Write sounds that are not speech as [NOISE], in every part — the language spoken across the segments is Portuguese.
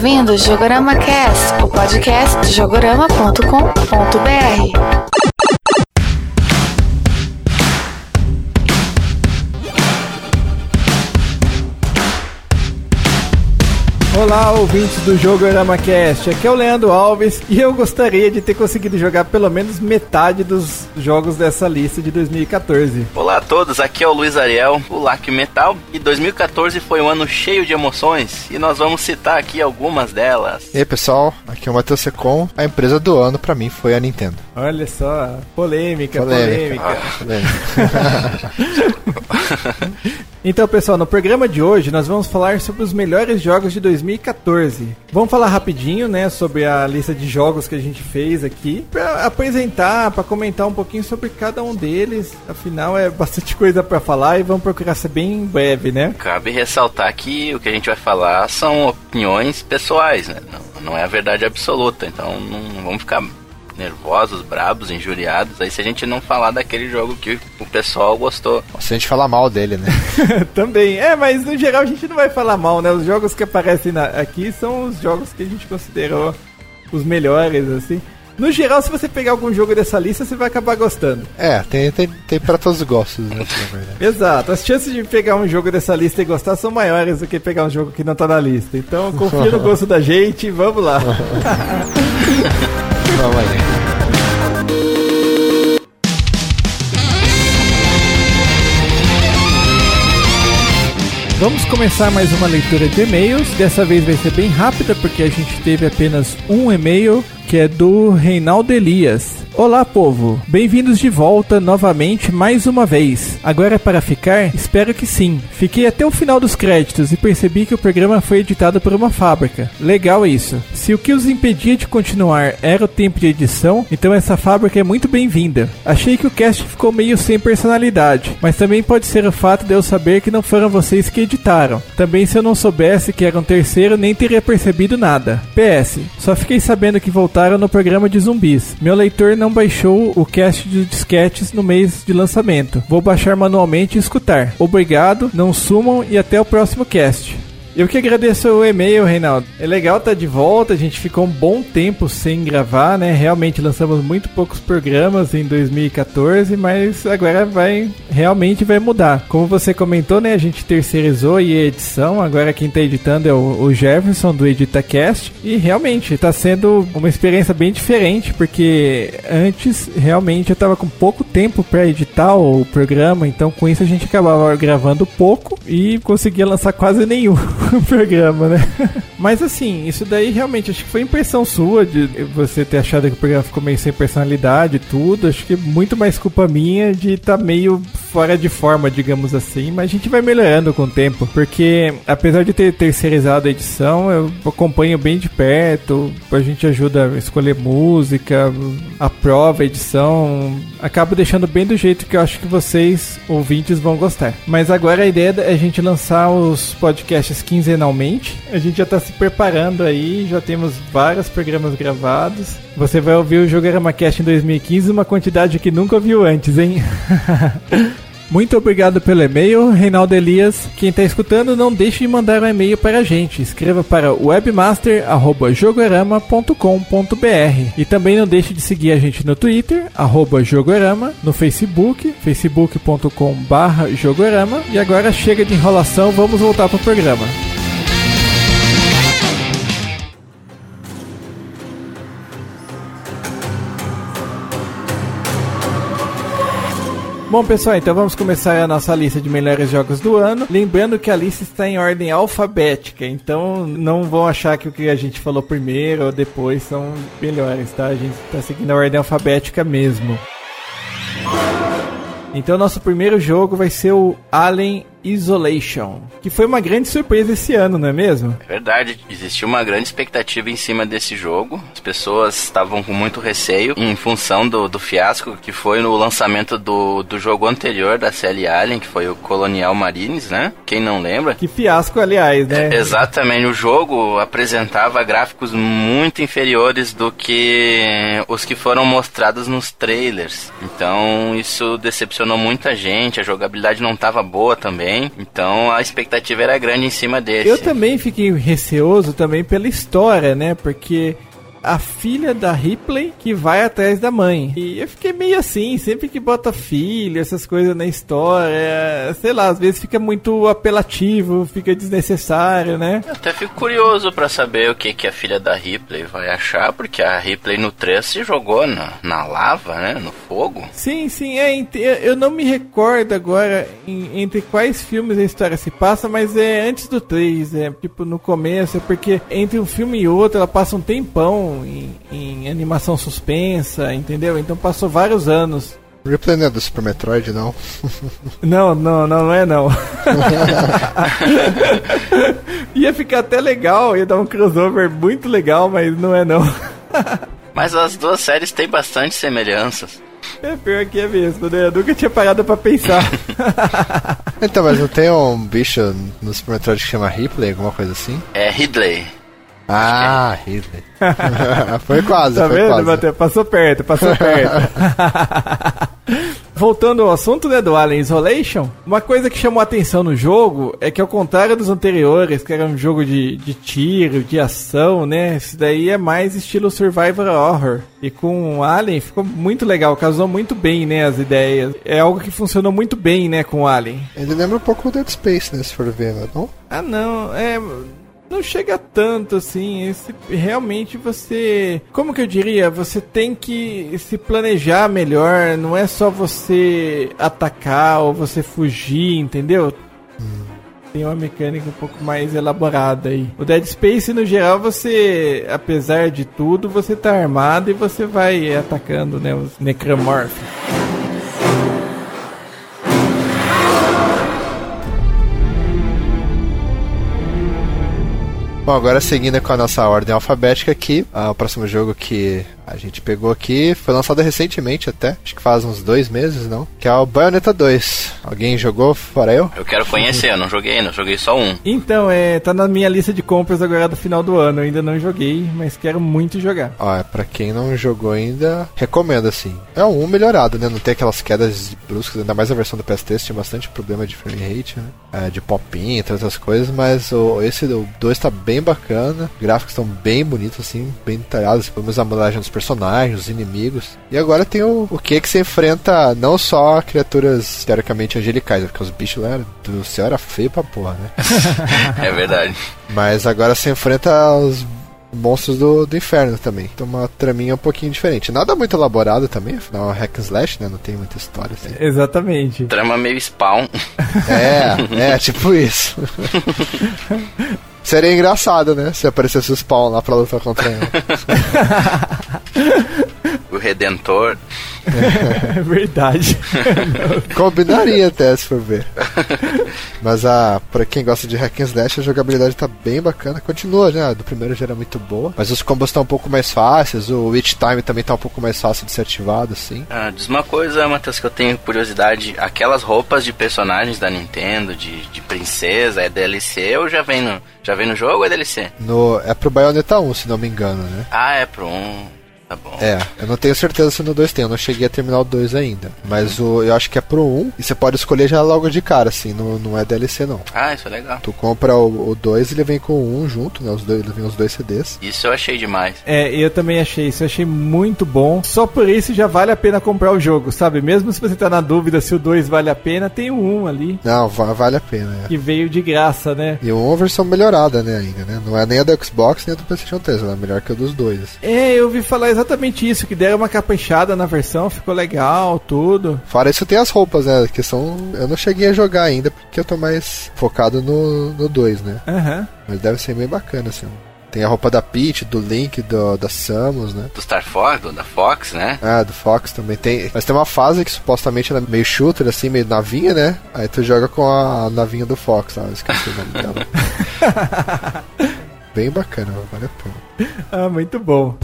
ouvindo o Jogorama Cast, o podcast de jogorama.com.br. Olá, ouvintes do Jogo Cast. Aqui é o Leandro Alves e eu gostaria de ter conseguido jogar pelo menos metade dos jogos dessa lista de 2014. Olá a todos, aqui é o Luiz Ariel, o Lac Metal, e 2014 foi um ano cheio de emoções e nós vamos citar aqui algumas delas. E aí pessoal, aqui é o Matheus Secom. A empresa do ano para mim foi a Nintendo. Olha só, polêmica, polêmica. polêmica. Ah, polêmica. [LAUGHS] Então, pessoal, no programa de hoje nós vamos falar sobre os melhores jogos de 2014. Vamos falar rapidinho, né, sobre a lista de jogos que a gente fez aqui, para apresentar, para comentar um pouquinho sobre cada um deles. Afinal, é bastante [LAUGHS] coisa para falar e vamos procurar ser bem breve, né? Cabe ressaltar que o que a gente vai falar são opiniões pessoais, né? Não, não é a verdade absoluta, então não vamos ficar nervosos, brabos, injuriados. Aí se a gente não falar daquele jogo que o pessoal gostou. Se a gente falar mal dele, né? [LAUGHS] Também. É, mas no geral a gente não vai falar mal, né? Os jogos que aparecem na, aqui são os jogos que a gente considerou os melhores, assim. No geral, se você pegar algum jogo dessa lista, você vai acabar gostando. É, tem, tem, tem pra todos os gostos, né? [LAUGHS] Exato. As chances de pegar um jogo dessa lista e gostar são maiores do que pegar um jogo que não tá na lista. Então, confia no [LAUGHS] gosto da gente e vamos lá. Vamos aí. Vamos começar mais uma leitura de e-mails. Dessa vez vai ser bem rápida porque a gente teve apenas um e-mail que é do Reinaldo Elias. Olá, povo! Bem-vindos de volta novamente mais uma vez. Agora é para ficar? Espero que sim. Fiquei até o final dos créditos e percebi que o programa foi editado por uma fábrica. Legal isso. Se o que os impedia de continuar era o tempo de edição, então essa fábrica é muito bem-vinda. Achei que o cast ficou meio sem personalidade, mas também pode ser o fato de eu saber que não foram vocês que editaram. Também se eu não soubesse que era um terceiro, nem teria percebido nada. PS, só fiquei sabendo que voltaram no programa de zumbis. Meu leitor não baixou o cast de disquetes no mês de lançamento. Vou baixar manualmente e escutar. Obrigado, não sumam e até o próximo cast. Eu que agradeço o e-mail, Reinaldo. É legal estar tá de volta, a gente ficou um bom tempo sem gravar, né? Realmente lançamos muito poucos programas em 2014, mas agora vai realmente vai mudar. Como você comentou, né? A gente terceirizou a edição, agora quem está editando é o, Jefferson do EditaCast e realmente está sendo uma experiência bem diferente, porque antes realmente eu estava com pouco tempo para editar o programa, então com isso a gente acabava gravando pouco e conseguia lançar quase nenhum. [LAUGHS] [LAUGHS] programa, né? Mas assim, isso daí realmente acho que foi impressão sua de você ter achado que o programa ficou meio sem personalidade e tudo. Acho que muito mais culpa minha de estar tá meio fora de forma, digamos assim. Mas a gente vai melhorando com o tempo, porque apesar de ter terceirizado a edição, eu acompanho bem de perto. A gente ajuda a escolher música, aprova a edição. Acabo deixando bem do jeito que eu acho que vocês, ouvintes, vão gostar. Mas agora a ideia é a gente lançar os podcasts quinzenalmente. A gente já está se preparando aí, já temos vários programas gravados. Você vai ouvir o Jogarama Cast em 2015, uma quantidade que nunca ouviu antes, hein? [LAUGHS] Muito obrigado pelo e-mail, Reinaldo Elias. Quem está escutando, não deixe de mandar um e-mail para a gente. Escreva para webmaster.jogorama.com.br E também não deixe de seguir a gente no Twitter, arroba Jogorama, no Facebook, facebook.com.br Jogorama. E agora chega de enrolação, vamos voltar para o programa. Bom, pessoal, então vamos começar a nossa lista de melhores jogos do ano. Lembrando que a lista está em ordem alfabética, então não vão achar que o que a gente falou primeiro ou depois são melhores, tá? A gente está seguindo a ordem alfabética mesmo. Então, nosso primeiro jogo vai ser o Alien Isolation, que foi uma grande surpresa esse ano, não é mesmo? É verdade, existiu uma grande expectativa em cima desse jogo. As pessoas estavam com muito receio em função do, do fiasco que foi no lançamento do, do jogo anterior da série Alien, que foi o Colonial Marines, né? Quem não lembra? Que fiasco, aliás, né? É, exatamente, o jogo apresentava gráficos muito inferiores do que os que foram mostrados nos trailers. Então, isso decepcionou muita gente, a jogabilidade não estava boa também também. Então a expectativa era grande em cima desse. Eu também fiquei receoso também pela história, né? Porque a filha da Ripley que vai atrás da mãe. E eu fiquei meio assim, sempre que bota filho, essas coisas na história, sei lá, às vezes fica muito apelativo, fica desnecessário, né? Eu até fico curioso para saber o que, que a filha da Ripley vai achar, porque a Ripley no 3 se jogou na, na lava, né? No fogo. Sim, sim, é. Eu não me recordo agora em, entre quais filmes a história se passa, mas é antes do 3, é tipo no começo, é porque entre um filme e outro ela passa um tempão em, em animação suspensa, entendeu? Então passou vários anos. Ripley não é do Super Metroid, não? [LAUGHS] não, não, não, não é não. [LAUGHS] ia ficar até legal, ia dar um crossover muito legal, mas não é não. [LAUGHS] mas as duas séries têm bastante semelhanças. É pior que é mesmo, né? Eu nunca tinha parado pra pensar. então, mas não tem um bicho no Super Metroid que chama Ripley, alguma coisa assim? É Ridley. Ah, Ridley. [LAUGHS] foi quase, tá foi vendo, quase. Passou perto, passou perto. [LAUGHS] Voltando ao assunto né, do Alien Isolation, uma coisa que chamou a atenção no jogo é que ao contrário dos anteriores, que era um jogo de, de tiro, de ação, né? Esse daí é mais estilo Survivor Horror. E com o Alien ficou muito legal, casou muito bem, né, as ideias. É algo que funcionou muito bem, né, com o Alien. Ele lembra um pouco o Dead Space, né, se for ver, não? Ah, não, é não chega tanto assim. Esse, realmente você. Como que eu diria? Você tem que se planejar melhor. Não é só você atacar ou você fugir, entendeu? Tem uma mecânica um pouco mais elaborada aí. O Dead Space, no geral, você, apesar de tudo, você tá armado e você vai atacando, né, os necromorphs. Bom, agora seguindo com a nossa ordem alfabética aqui, ah, o próximo jogo que a gente pegou aqui foi lançado recentemente até, acho que faz uns dois meses, não? Que é o Bayonetta 2. Alguém jogou fora eu? Eu quero conhecer, eu não joguei ainda, joguei só um. Então, é, tá na minha lista de compras agora do final do ano. Eu ainda não joguei, mas quero muito jogar. Ó, é, pra quem não jogou ainda, recomendo assim. É um melhorado, né? Não tem aquelas quedas bruscas, ainda mais a versão do PS3 tinha bastante problema de frame rate, né? É, de pop-in, entre outras coisas, mas o, esse do 2 tá bem bacana. Gráficos estão bem bonitos, assim, bem detalhados. Pelo menos a modelagem dos personagens, os inimigos. E agora tem o, o que que se enfrenta não só criaturas teoricamente angelicais, porque os bichos lá do céu era feio pra porra, né? [LAUGHS] é verdade. Mas agora se enfrenta os monstros do, do inferno também. Então uma traminha um pouquinho diferente. Nada muito elaborado também, afinal é hack and slash, né? Não tem muita história assim. Exatamente. Trama meio spawn. É, é, tipo isso. [LAUGHS] Seria engraçado, né? Se aparecesse o Spawn lá pra lutar contra ele. [LAUGHS] o Redentor. [LAUGHS] É verdade. [LAUGHS] Combinaria até, se for ver. [LAUGHS] Mas a, pra quem gosta de hack and slash, a jogabilidade tá bem bacana. Continua, né? Do primeiro já era muito boa. Mas os combos estão um pouco mais fáceis. O Witch Time também tá um pouco mais fácil de ser ativado, assim. Ah, diz uma coisa, Matheus, que eu tenho curiosidade. Aquelas roupas de personagens da Nintendo, de, de princesa, é DLC ou já vem no, já vem no jogo ou é DLC? No, é pro Bayonetta 1, se não me engano, né? Ah, é pro 1. Tá bom. É, eu não tenho certeza se no 2 tem, eu não cheguei a terminar o 2 ainda. Mas o, eu acho que é pro 1 e você pode escolher já logo de cara, assim, não, não é DLC não. Ah, isso é legal. Tu compra o 2 e ele vem com o 1 junto, né? Os dois, ele vem os dois CDs. Isso eu achei demais. É, eu também achei isso, eu achei muito bom. Só por isso já vale a pena comprar o jogo, sabe? Mesmo se você tá na dúvida se o 2 vale a pena, tem o 1 ali. Não, vale a pena, é. Que veio de graça, né? E o 1 é uma versão melhorada, né, ainda, né? Não é nem a do Xbox nem a do PlayStation 3, ela é melhor que a dos dois. É, eu ouvi falar exatamente isso, que deram uma caprichada na versão, ficou legal, tudo. Fora isso, tem as roupas, né? Que são. Eu não cheguei a jogar ainda, porque eu tô mais focado no 2, né? Uhum. Mas deve ser meio bacana, assim. Tem a roupa da Peach, do Link, do, da Samus, né? Do Star Fox, do, da Fox, né? Ah, do Fox também tem. Mas tem uma fase que supostamente ela é meio shooter, assim, meio navinha, né? Aí tu joga com a navinha do Fox, lá, esqueci o nome dela. [LAUGHS] Bem bacana, vale a pena. Ah, muito bom.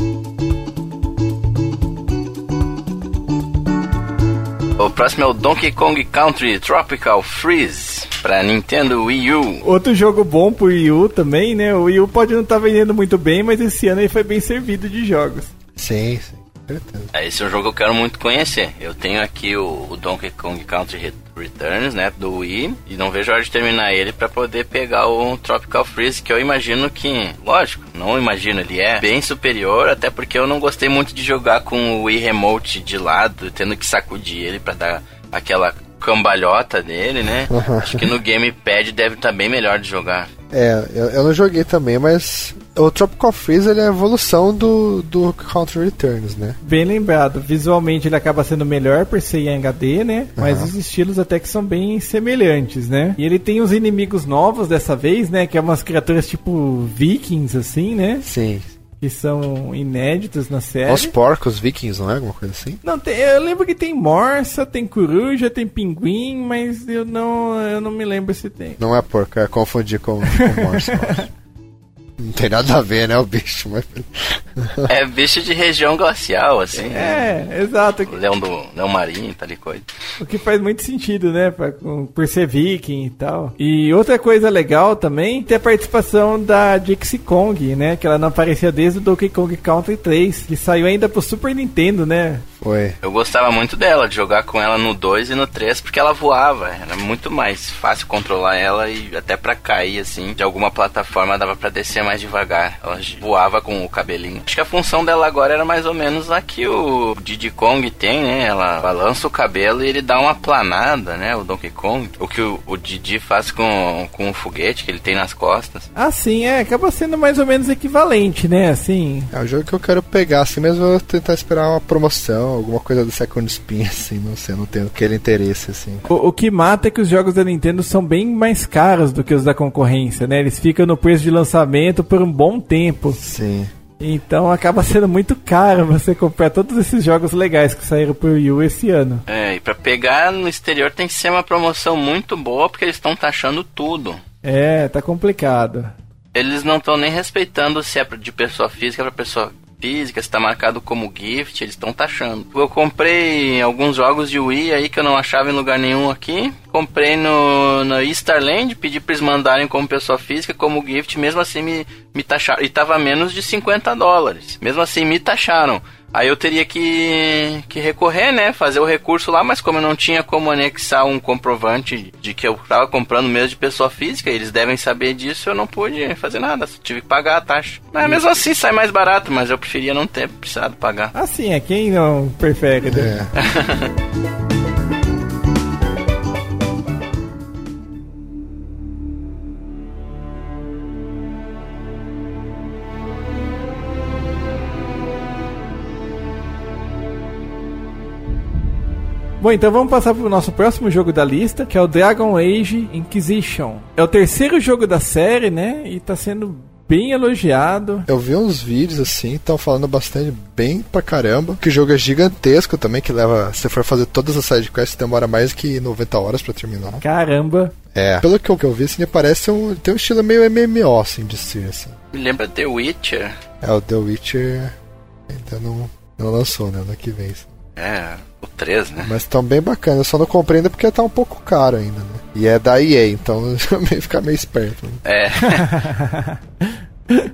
O próximo é o Donkey Kong Country Tropical Freeze para Nintendo Wii U. Outro jogo bom pro Wii U também, né? O Wii U pode não estar tá vendendo muito bem, mas esse ano aí foi bem servido de jogos. Sim, sim. Certeza. É, esse é um jogo que eu quero muito conhecer. Eu tenho aqui o, o Donkey Kong Country Returns, né, do Wii, e não vejo a hora de terminar ele para poder pegar o Tropical Freeze, que eu imagino que, lógico, não imagino, ele é bem superior, até porque eu não gostei muito de jogar com o Wii Remote de lado, tendo que sacudir ele para dar aquela cambalhota dele, né? Acho que no gamepad deve estar tá bem melhor de jogar. É, eu, eu, não joguei também, mas o Tropical Freeze ele é a evolução do, do Counter Returns, né? Bem lembrado. Visualmente ele acaba sendo melhor por ser em HD, né? Mas uhum. os estilos até que são bem semelhantes, né? E ele tem os inimigos novos dessa vez, né? Que é umas criaturas tipo vikings, assim, né? Sim que são inéditos na série. Os porcos vikings, não é? Alguma coisa assim? Não, tem, eu lembro que tem morsa, tem coruja, tem pinguim, mas eu não, eu não me lembro se tem. Não é porco, é confundir com, com morsa. [LAUGHS] Não tem nada a ver, né, o bicho, mas... [LAUGHS] É bicho de região glacial, assim. É, exato. Leão do leão marinho, tal e coisa. O que faz muito sentido, né, pra, por ser viking e tal. E outra coisa legal também, tem a participação da Dixie Kong, né, que ela não aparecia desde o Donkey Kong Country 3, que saiu ainda pro Super Nintendo, né. Foi. Eu gostava muito dela, de jogar com ela no 2 e no 3, porque ela voava. Era muito mais fácil controlar ela e até para cair, assim, de alguma plataforma dava para descer mais devagar. Ela voava com o cabelinho. Acho que a função dela agora era mais ou menos a que o Diddy Kong tem, né? Ela balança o cabelo e ele dá uma planada, né? O Donkey Kong. O que o, o Didi faz com, com o foguete que ele tem nas costas. Ah, sim, é. Acaba sendo mais ou menos equivalente, né? Assim. É o jogo que eu quero pegar, assim, mesmo eu vou tentar esperar uma promoção, alguma coisa do Second Spin, [LAUGHS] assim, não sei, não tenho aquele interesse, assim. O, o que mata é que os jogos da Nintendo são bem mais caros do que os da concorrência, né? Eles ficam no preço de lançamento por um bom tempo. Sim. Então acaba sendo muito caro você comprar todos esses jogos legais que saíram pro Wii U esse ano. É, e pra pegar no exterior tem que ser uma promoção muito boa, porque eles estão taxando tudo. É, tá complicado. Eles não estão nem respeitando se é de pessoa física para pessoa física, se tá marcado como gift, eles estão taxando. Eu comprei alguns jogos de Wii aí que eu não achava em lugar nenhum aqui. Comprei no, no Starland, pedi pra eles mandarem como pessoa física, como gift, mesmo assim me, me taxaram. E tava menos de 50 dólares. Mesmo assim me taxaram. Aí eu teria que, que recorrer, né? Fazer o recurso lá, mas como eu não tinha como anexar um comprovante de que eu estava comprando mesmo de pessoa física, eles devem saber disso, eu não pude fazer nada, tive que pagar a taxa. Mas mesmo assim sai mais barato, mas eu preferia não ter precisado pagar. Assim, é quem não prefere, né? É. [LAUGHS] Bom, então vamos passar para o nosso próximo jogo da lista, que é o Dragon Age Inquisition. É o terceiro jogo da série, né? E está sendo bem elogiado. Eu vi uns vídeos assim, estão falando bastante bem pra caramba. Que o jogo é gigantesco também, que leva. Se for fazer todas as sidequests, demora mais que 90 horas para terminar. Caramba! É. Pelo que eu, que eu vi, assim, parece um. Tem um estilo meio MMO, assim, de ser, assim. Me lembra The Witcher. É, o The Witcher ainda não, não lançou, né? Ano que vem. Assim. É, 3, né? Mas estão bem bacanas. Eu só não compreendo porque tá um pouco caro ainda, né? E é da EA, então [LAUGHS] ficar meio esperto. Né? É. [LAUGHS]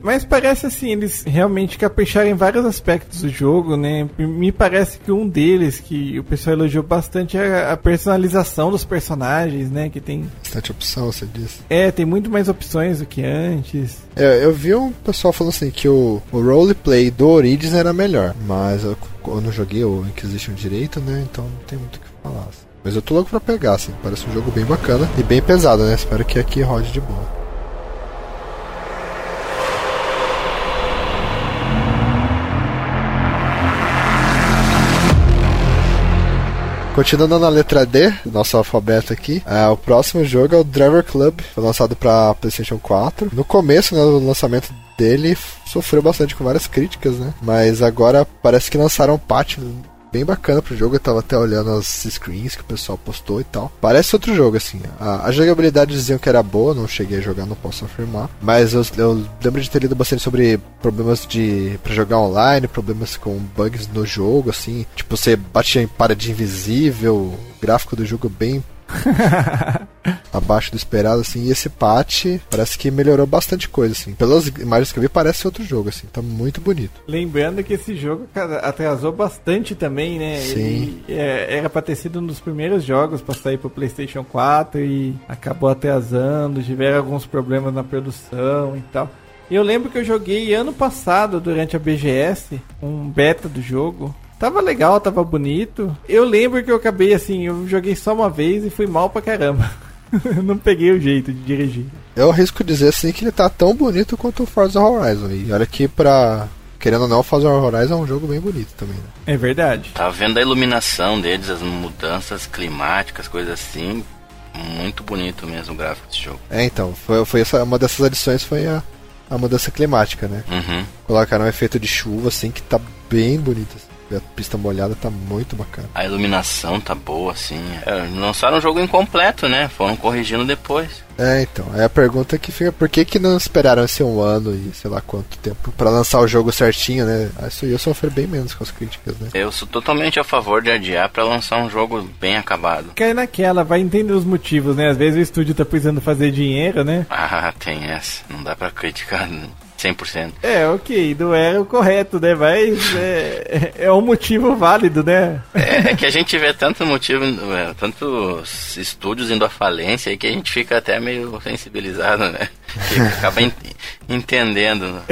Mas parece assim, eles realmente capricharam em vários aspectos do jogo, né? Me parece que um deles, que o pessoal elogiou bastante, é a personalização dos personagens, né? Que tem. Bastante opção, você disse. É, tem muito mais opções do que antes. É, eu vi um pessoal falando assim que o, o roleplay do Origins era melhor, mas eu, eu não joguei o Inquisition direito, né? Então não tem muito o que falar. Assim. Mas eu tô louco pra pegar, assim. Parece um jogo bem bacana e bem pesado, né? Espero que aqui rode de boa. Continuando na letra D, nosso alfabeto aqui, é, o próximo jogo é o Driver Club, foi lançado para PlayStation 4. No começo, né, do lançamento dele, sofreu bastante com várias críticas, né? Mas agora parece que lançaram um patch bem bacana pro jogo. Eu tava até olhando as screens que o pessoal postou e tal. Parece outro jogo, assim. A, a jogabilidade diziam que era boa, não cheguei a jogar, não posso afirmar. Mas eu, eu lembro de ter lido bastante sobre problemas de para jogar online, problemas com bugs no jogo, assim. Tipo, você batia em parede invisível, gráfico do jogo bem [LAUGHS] abaixo do esperado, assim. E esse patch parece que melhorou bastante coisa, assim. Pelas imagens que eu vi, parece outro jogo, assim. Tá muito bonito. Lembrando que esse jogo cara, atrasou bastante também, né? Sim. Ele é, era pra ter sido um dos primeiros jogos pra sair pro PlayStation 4 e acabou atrasando. Tiveram alguns problemas na produção e tal. Eu lembro que eu joguei ano passado, durante a BGS, um beta do jogo. Tava legal, tava bonito. Eu lembro que eu acabei assim, eu joguei só uma vez e fui mal pra caramba. [LAUGHS] não peguei o jeito de dirigir. Eu arrisco dizer assim que ele tá tão bonito quanto o Forza Horizon. E olha que pra. Querendo ou não, o Forza Horizon é um jogo bem bonito também. Né? É verdade. Tava vendo a iluminação deles, as mudanças climáticas, coisas assim. Muito bonito mesmo o gráfico desse jogo. É, então, foi, foi essa, uma dessas adições foi a, a mudança climática, né? Uhum. Colocaram um efeito de chuva, assim, que tá bem bonito. Assim. A pista molhada tá muito bacana. A iluminação tá boa, assim. É, lançaram um jogo incompleto, né? Foram corrigindo depois. É, então. É a pergunta que fica: por que, que não esperaram esse um ano e sei lá quanto tempo para lançar o jogo certinho, né? Isso ia sofrer bem menos com as críticas, né? Eu sou totalmente a favor de adiar para lançar um jogo bem acabado. Cai naquela, vai entender os motivos, né? Às vezes o estúdio tá precisando fazer dinheiro, né? Ah, tem essa. Não dá pra criticar 100%. É, ok, não é o correto, né? Mas é, é um motivo válido, né? É, é que a gente vê tanto motivo, é, tantos estúdios indo à falência aí que a gente fica até meio sensibilizado, né? Que acaba en- entendendo. né?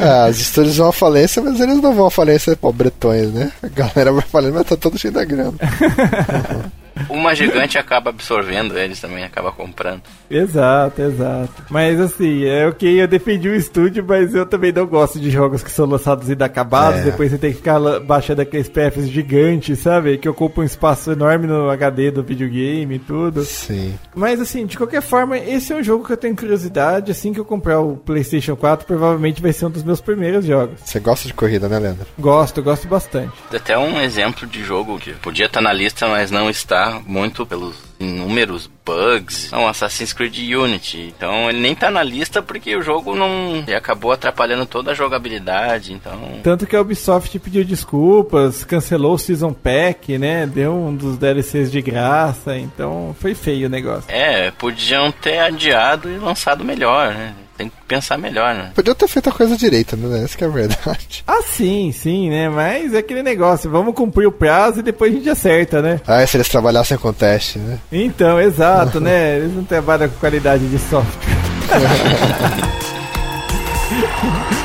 Ah, os estúdios vão à falência, mas eles não vão à falência pobretões, né? A galera vai falando, mas tá todo cheio da grana. [LAUGHS] Uma gigante acaba absorvendo eles também, acaba comprando. Exato, exato. Mas assim, é ok, eu defendi o estúdio, mas eu também não gosto de jogos que são lançados inacabados, É. depois você tem que ficar baixando aqueles PFs gigantes, sabe? Que ocupam um espaço enorme no HD do videogame e tudo. Sim. Mas assim, de qualquer forma, esse é um jogo que eu tenho curiosidade. Assim que eu comprar o PlayStation 4, provavelmente vai ser um dos meus primeiros jogos. Você gosta de corrida, né, Leandro? Gosto, gosto bastante. Até um exemplo de jogo que podia estar na lista, mas não está muito pelos inúmeros bugs. Não, Assassin's Creed Unity. Então ele nem tá na lista porque o jogo não. Ele acabou atrapalhando toda a jogabilidade. Então. Tanto que a Ubisoft pediu desculpas, cancelou o Season Pack, né? Deu um dos DLCs de graça, então foi feio o negócio. É, podiam ter adiado e lançado melhor, né? Tem que pensar melhor, né? Podia ter feito a coisa direita, né? Essa que é a verdade. [LAUGHS] Ah, sim, sim, né? Mas é aquele negócio, vamos cumprir o prazo e depois a gente acerta, né? Ah, e se eles trabalhassem com teste, né? Então, exato, [LAUGHS] né? Eles não trabalham com qualidade de software. [LAUGHS]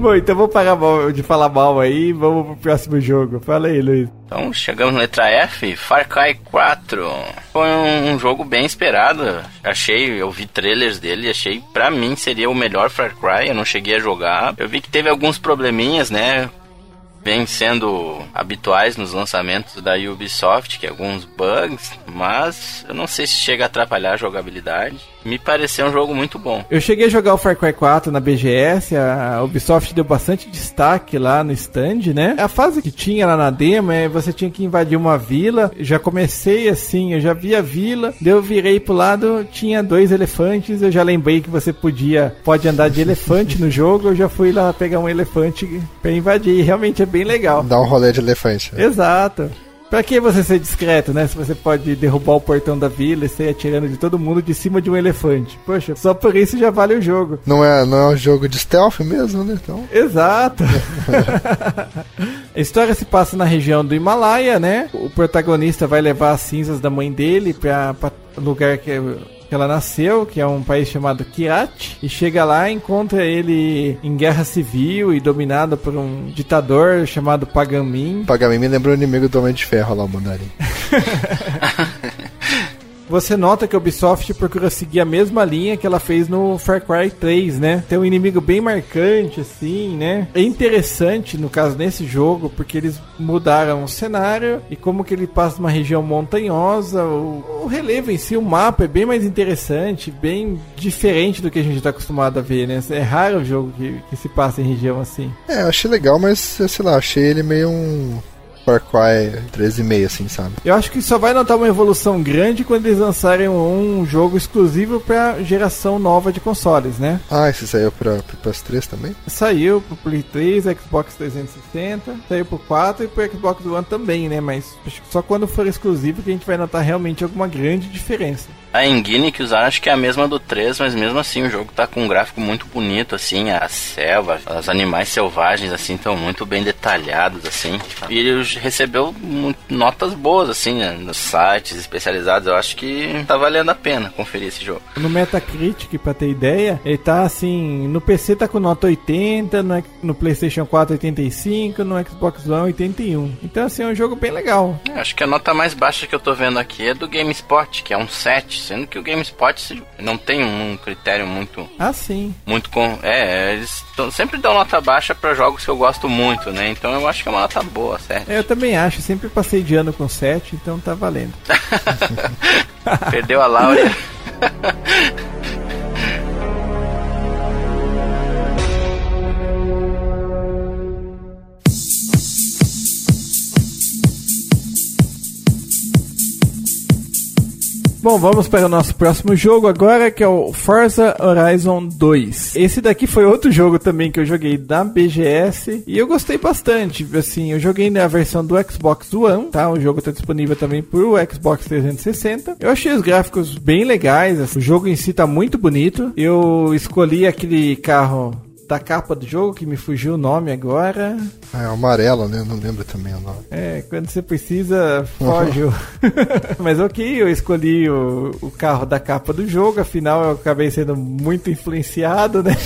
Bom, então vou parar mal- de falar mal aí vamos pro próximo jogo. Fala aí, Luiz. Então chegamos na letra F, Far Cry 4. Foi um, um jogo bem esperado. Achei, eu vi trailers dele achei, pra mim, seria o melhor Far Cry. Eu não cheguei a jogar. Eu vi que teve alguns probleminhas, né? Vem sendo habituais nos lançamentos da Ubisoft, que é alguns bugs, mas eu não sei se chega a atrapalhar a jogabilidade. Me pareceu um jogo muito bom. Eu cheguei a jogar o Far Cry 4 na BGS, a Ubisoft deu bastante destaque lá no stand, né? A fase que tinha lá na demo é você tinha que invadir uma vila. Já comecei assim, eu já vi a vila, daí eu virei pro lado, tinha dois elefantes, eu já lembrei que você podia, pode andar de elefante no jogo, eu já fui lá pegar um elefante pra invadir, e realmente é bem legal. Dá um rolê de elefante. né? Exato. Pra que você ser discreto, né? Se você pode derrubar o portão da vila e sair atirando de todo mundo de cima de um elefante. Poxa, só por isso já vale o jogo. Não é, não é um jogo de stealth mesmo, né? Então. Exato. [LAUGHS] a história se passa na região do Himalaia, né? O protagonista vai levar as cinzas da mãe dele pra, pra lugar que, que ela nasceu, que é um país chamado Kirat, e chega lá e encontra ele em guerra civil e dominado por um ditador chamado Pagamin. Pagamin me lembrou o inimigo do Homem de Ferro lá, o Mandarim. [LAUGHS] Você nota que a Ubisoft procura seguir a mesma linha que ela fez no Far Cry 3, né? Tem um inimigo bem marcante, assim, né? É interessante, no caso, nesse jogo, porque eles mudaram o cenário e como que ele passa numa região montanhosa, o, o relevo em si, o mapa é bem mais interessante, bem diferente do que a gente tá acostumado a ver, né? É raro o jogo que, que se passa em região assim. É, achei legal, mas sei lá, achei ele meio um. Far Cry 13,5, assim, sabe? Eu acho que só vai notar uma evolução grande quando eles lançarem um jogo exclusivo pra geração nova de consoles, né? Ah, esse saiu pra, pro PS3 também? Saiu pro Play 3, Xbox 360, saiu pro 4 e pro Xbox One também, né? Mas acho que só quando for exclusivo que a gente vai notar realmente alguma grande diferença. A engine que usaram acho que é a mesma do 3, mas mesmo assim o jogo tá com um gráfico muito bonito, assim, a selva, os animais selvagens, assim, estão muito bem detalhados, assim. E ele recebeu notas boas, assim, né, nos sites especializados. Eu acho que tá valendo a pena conferir esse jogo. No Metacritic, pra ter ideia, ele tá assim, no PC tá com nota 80, no, no PlayStation 4 85, no Xbox One 81. Então, assim, é um jogo bem legal. É, acho que a nota mais baixa que eu tô vendo aqui é do GameSpot, que é um 7 sendo que o GameSpot não tem um critério muito. Ah, sim. Muito com. É, eles sempre dão nota baixa para jogos que eu gosto muito, né? Então eu acho que é uma nota boa, certo? É, eu também acho, sempre passei de ano com 7, então tá valendo. [LAUGHS] Perdeu a Laura. [LAUGHS] Bom, vamos para o nosso próximo jogo agora, que é o Forza Horizon 2. Esse daqui foi outro jogo também que eu joguei da BGS e eu gostei bastante. Assim, eu joguei na versão do Xbox One, tá? O jogo está disponível também para o Xbox 360. Eu achei os gráficos bem legais, assim, o jogo em si tá muito bonito. Eu escolhi aquele carro da capa do jogo, que me fugiu o nome agora. Ah, é amarelo, né? Não lembro também o nome. É, quando você precisa, foge. [LAUGHS] Mas ok, eu escolhi o, o carro da capa do jogo, afinal eu acabei sendo muito influenciado, né? [LAUGHS]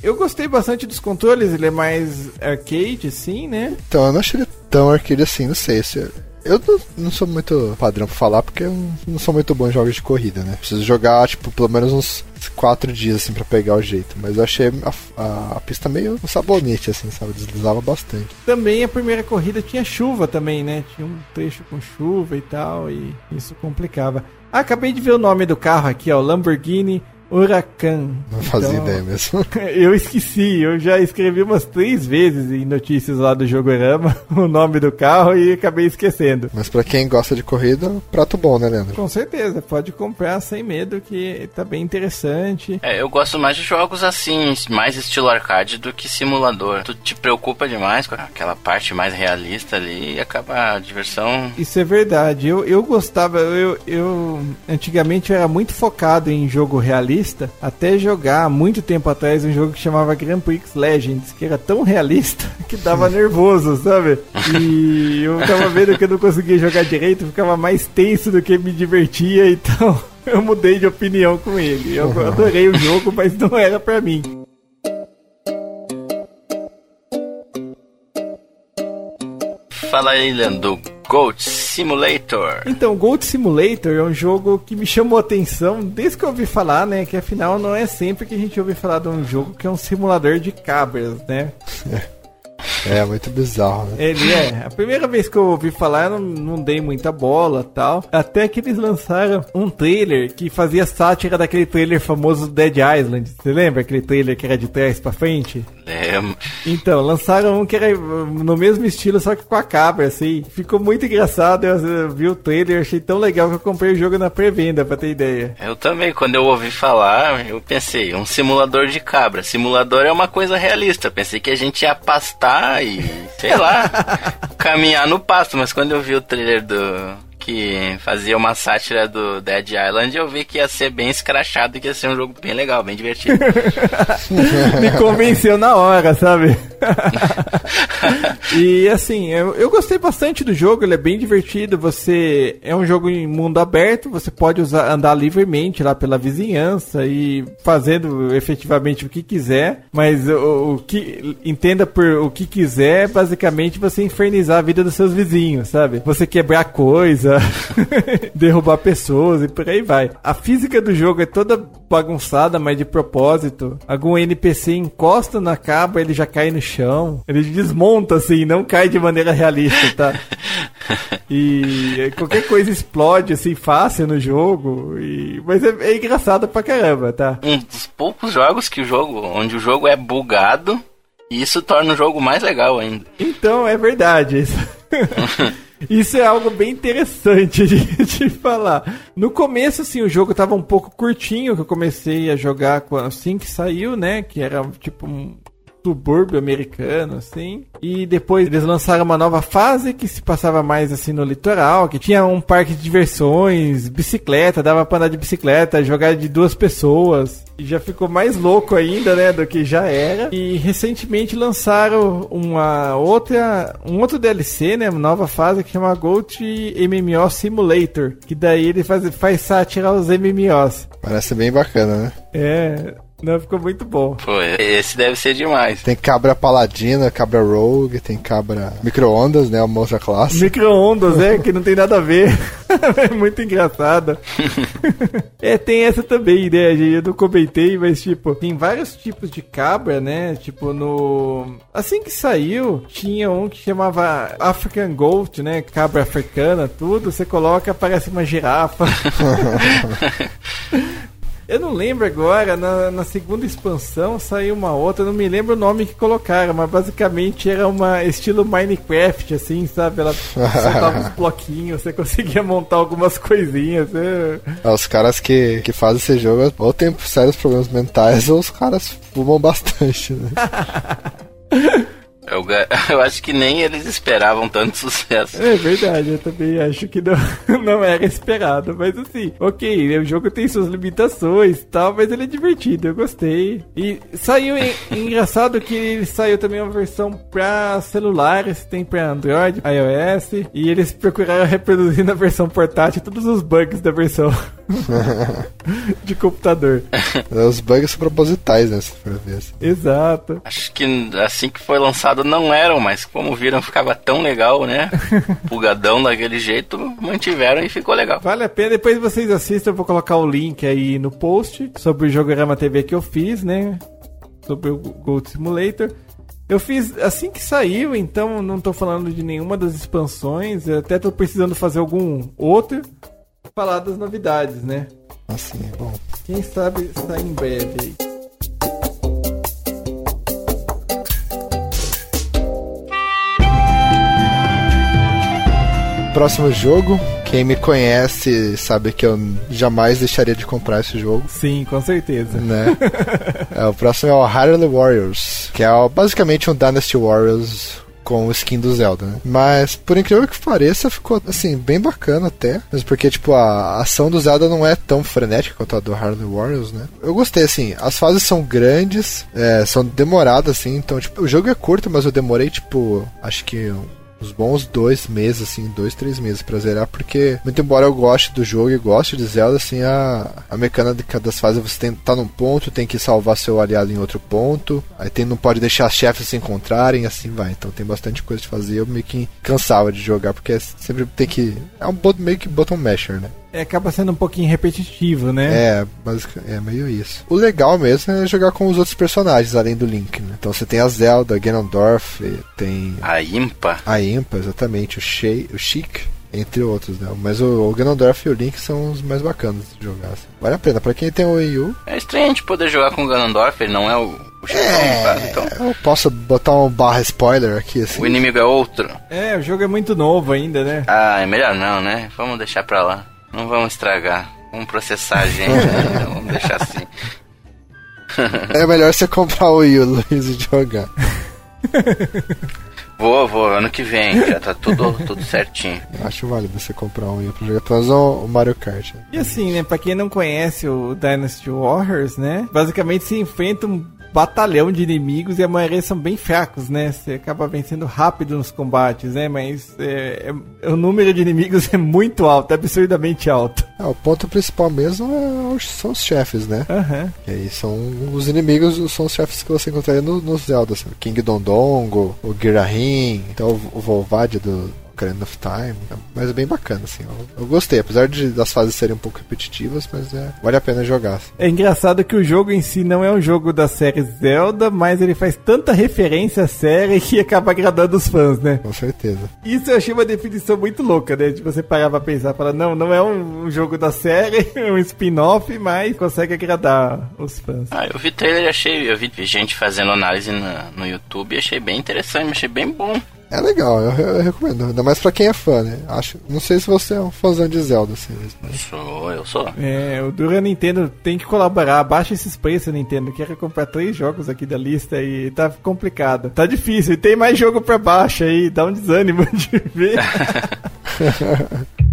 Eu gostei bastante dos controles, ele é mais arcade, assim, né? Então, eu não achei ele tão arcade assim, não sei se. Eu não sou muito padrão pra falar, porque eu não sou muito bom em jogos de corrida, né? Preciso jogar, tipo, pelo menos uns quatro dias, assim, pra pegar o jeito. Mas eu achei a, a, a pista meio um sabonete, assim, sabe? Deslizava bastante. Também a primeira corrida tinha chuva também, né? Tinha um trecho com chuva e tal, e isso complicava. Ah, acabei de ver o nome do carro aqui, ó, Lamborghini Huracan. Não fazia então, ideia mesmo. [LAUGHS] Eu esqueci, eu já escrevi umas três vezes em notícias lá do Jogorama [LAUGHS] o nome do carro e acabei esquecendo. Mas para quem gosta de corrida, prato bom, né, Leandro? Com certeza, pode comprar sem medo que tá bem interessante. É, eu gosto mais de jogos assim, mais estilo arcade do que simulador. Tu te preocupa demais com aquela parte mais realista ali e acaba a diversão. Isso é verdade. Eu, eu gostava, eu, eu antigamente eu era muito focado em jogo realista realista até jogar muito tempo atrás um jogo que chamava Grand Prix Legends, que era tão realista [LAUGHS] que dava [LAUGHS] nervoso, sabe? E eu tava vendo que eu não conseguia jogar direito, ficava mais tenso do que me divertia, [LAUGHS] então eu mudei de opinião com ele. Eu adorei o jogo, mas não era para mim. Fala aí, Leandro. Goat Simulator. Então, Goat Simulator é um jogo que me chamou a atenção desde que eu ouvi falar, né? Que afinal não é sempre que a gente ouve falar de um jogo que é um simulador de cabras, né? [LAUGHS] É, muito bizarro, né? Ele é. A primeira vez que eu ouvi falar, eu não, não dei muita bola tal. Até que eles lançaram um trailer que fazia sátira daquele trailer famoso do Dead Island. Você lembra aquele trailer que era de trás pra frente? Lembro. Então, lançaram um que era no mesmo estilo, só que com a cabra, assim. Ficou muito engraçado. Eu vi o trailer, achei tão legal que eu comprei o jogo na pré-venda, pra ter ideia. Eu também, quando eu ouvi falar, eu pensei, um simulador de cabra. Simulador é uma coisa realista. Pensei que a gente ia pastar e, sei lá, [LAUGHS] caminhar no pasto. Mas quando eu vi o trailer do que fazia uma sátira do Dead Island, eu vi que ia ser bem escrachado e que ia ser um jogo bem legal, bem divertido. [LAUGHS] Me convenceu na hora, sabe? [LAUGHS] e assim, eu, eu gostei bastante do jogo, ele é bem divertido. Você é um jogo em mundo aberto, você pode usar, andar livremente lá pela vizinhança e fazendo efetivamente o que quiser, mas o, o que entenda por o que quiser, basicamente você infernizar a vida dos seus vizinhos, sabe? Você quebrar coisa, [LAUGHS] derrubar pessoas e por aí vai. A física do jogo é toda bagunçada, mas de propósito. Algum NPC encosta na caba, ele já cai no chão. Ele desmonta assim, não cai de maneira realista, tá? [LAUGHS] E qualquer coisa explode assim fácil no jogo. E... Mas é, é engraçado pra caramba, tá? Um dos poucos jogos que o jogo, onde o jogo é bugado E isso torna o jogo mais legal ainda. Então, é verdade. [LAUGHS] Isso é algo bem interessante de, [LAUGHS] de, falar. No começo, assim, o jogo tava um pouco curtinho, que eu comecei a jogar assim que saiu, né? Que era tipo um subúrbio americano, assim. E depois eles lançaram uma nova fase que se passava mais assim no litoral, que tinha um parque de diversões, bicicleta, dava pra andar de bicicleta, jogar de duas pessoas. E já ficou mais louco ainda, né, do que já era. E recentemente lançaram uma outra, um outro DLC, né, uma nova fase que chama Gold MMO Simulator, que daí ele faz, faz sátira aos MMOs. Parece bem bacana, né? É, não, ficou muito bom. Pô, esse deve ser demais. Tem cabra paladina, cabra rogue, tem cabra micro-ondas, né? Uma outra classe. Micro-ondas, é, [LAUGHS] que não tem nada a ver. [LAUGHS] é muito engraçado. [LAUGHS] é, tem essa também, né? Eu não comentei, mas tipo, tem vários tipos de cabra, né? Tipo, no. Assim que saiu, tinha um que chamava African Goat, né? Cabra africana, tudo. Você coloca, parece uma girafa. Eu não lembro agora, na, na, segunda expansão saiu uma outra, não me lembro o nome que colocaram, mas basicamente era uma estilo Minecraft, assim, sabe? Ela [LAUGHS] soltava uns bloquinhos, você conseguia montar algumas coisinhas. É... É, os caras que, que fazem esse jogo ou tem sérios problemas mentais ou os caras fumam bastante, né? [LAUGHS] Eu, [LAUGHS] eu, acho que nem eles esperavam tanto [LAUGHS] sucesso. É verdade, eu também acho que não, [LAUGHS] não era esperado. Mas assim, ok, o jogo tem suas limitações e tal, mas ele é divertido, eu gostei. E saiu, é, engraçado que ele saiu também uma versão pra celulares, tem pra Android, iOS, e eles procuraram reproduzir na versão portátil todos os bugs da versão de computador. Os bugs são propositais, né? Assim. Exato. Acho que assim que foi lançado não eram, mas como viram ficava tão legal, né? [LAUGHS] Pulgadão daquele jeito, mantiveram e ficou legal. Vale a pena, depois vocês assistam, eu vou colocar o link aí no post sobre o Jogorama TV que eu fiz, né? Sobre o Gold Simulator. Eu fiz assim que saiu, então não tô falando de nenhuma das expansões, eu até tô precisando fazer algum outro falar das novidades, né? Assim, é bom. Quem sabe sai em breve aí. Próximo jogo. Quem me conhece sabe que eu jamais deixaria de comprar esse jogo. Sim, com certeza. Né? é, o próximo é o Harley Warriors, que é basicamente um Dynasty Warriors com o skin do Zelda, né? Mas, por incrível que pareça, ficou, assim, bem bacana até. Mas porque, tipo, a ação do Zelda não é tão frenética quanto a do Harley Warriors, né? Eu gostei, assim, as fases são grandes, é, são demoradas, assim, então, tipo, o jogo é curto, mas eu demorei, tipo, acho que uns bons dois meses, assim, dois, três meses pra zerar, porque, muito embora eu goste do jogo e goste de Zelda, assim, a, a mecânica das fases você tem tá num ponto, tem que salvar seu aliado em outro ponto, aí tem, não pode deixar chefes se encontrarem, assim vai. Então tem bastante coisa de fazer. Eu meio que cansava de jogar, porque sempre tem que. É um meio que bottom masher, né? É, acaba sendo um pouquinho repetitivo, né? É, mas é meio isso. O legal mesmo é jogar com os outros personagens, além do Link, né? Então você tem a Zelda, a Ganondorf, tem... A Impa. A Impa, exatamente. O, Shei, o Chic, entre outros, né? Mas o, o Ganondorf e o Link são os mais bacanas de jogar. Assim. Vale a pena. Pra quem tem o Wii U... É estranho a gente poder jogar com o Ganondorf, ele não é o... o é, então. eu posso botar um barra spoiler aqui, assim. O inimigo é outro. É, o jogo é muito novo ainda, né? Ah, é melhor não, né? Vamos deixar pra lá. Não vamos estragar. Vamos processar a gente, né? [LAUGHS] vamos deixar assim. é melhor você comprar o Wii Luiz, e jogar. [LAUGHS] Vou, vou, ano que vem, já tá tudo, tudo certinho. Acho válido você comprar um Wii pra jogar pelo menos o Mario Kart. E assim, né, pra quem não conhece o Dynasty Warriors, né, basicamente se enfrenta um batalhão de inimigos e a maioria são bem fracos, né? Você acaba vencendo rápido nos combates, né? Mas é, é, o número de inimigos [LAUGHS] é muito alto, é absurdamente alto. É, o ponto principal mesmo é, são os chefes, né? Uhum. E aí são os inimigos, são os chefes que você encontraria nos no Zelda, assim, King Dondongo, o Girahim, então o Volvad do Ocarina of Time, mas é bem bacana, assim. Eu, eu gostei, apesar de, das fases serem um pouco repetitivas, mas é, vale a pena jogar. Assim. É engraçado que o jogo em si não é um jogo da série Zelda, mas ele faz tanta referência à série [LAUGHS] que acaba agradando os fãs, né? Com certeza. Isso eu achei uma definição muito louca, né? De você parar pra pensar, falar, não, não é um, um jogo da série, [LAUGHS] é um spin-off, mas consegue agradar os fãs. Ah, eu vi trailer e achei, eu vi gente fazendo análise no, no YouTube e achei bem interessante, achei bem bom. É legal, eu, eu, recomendo. Ainda mais pra quem é fã, né? Acho, não sei se você é um fãzão de Zelda, assim. Mas... Sou, eu sou. É, o Dura Nintendo tem que colaborar. Baixa esses preços, Nintendo. Quero comprar três jogos aqui da lista e tá complicado. Tá difícil. E tem mais jogo pra baixo aí. Dá um desânimo [LAUGHS] de ver. [LAUGHS]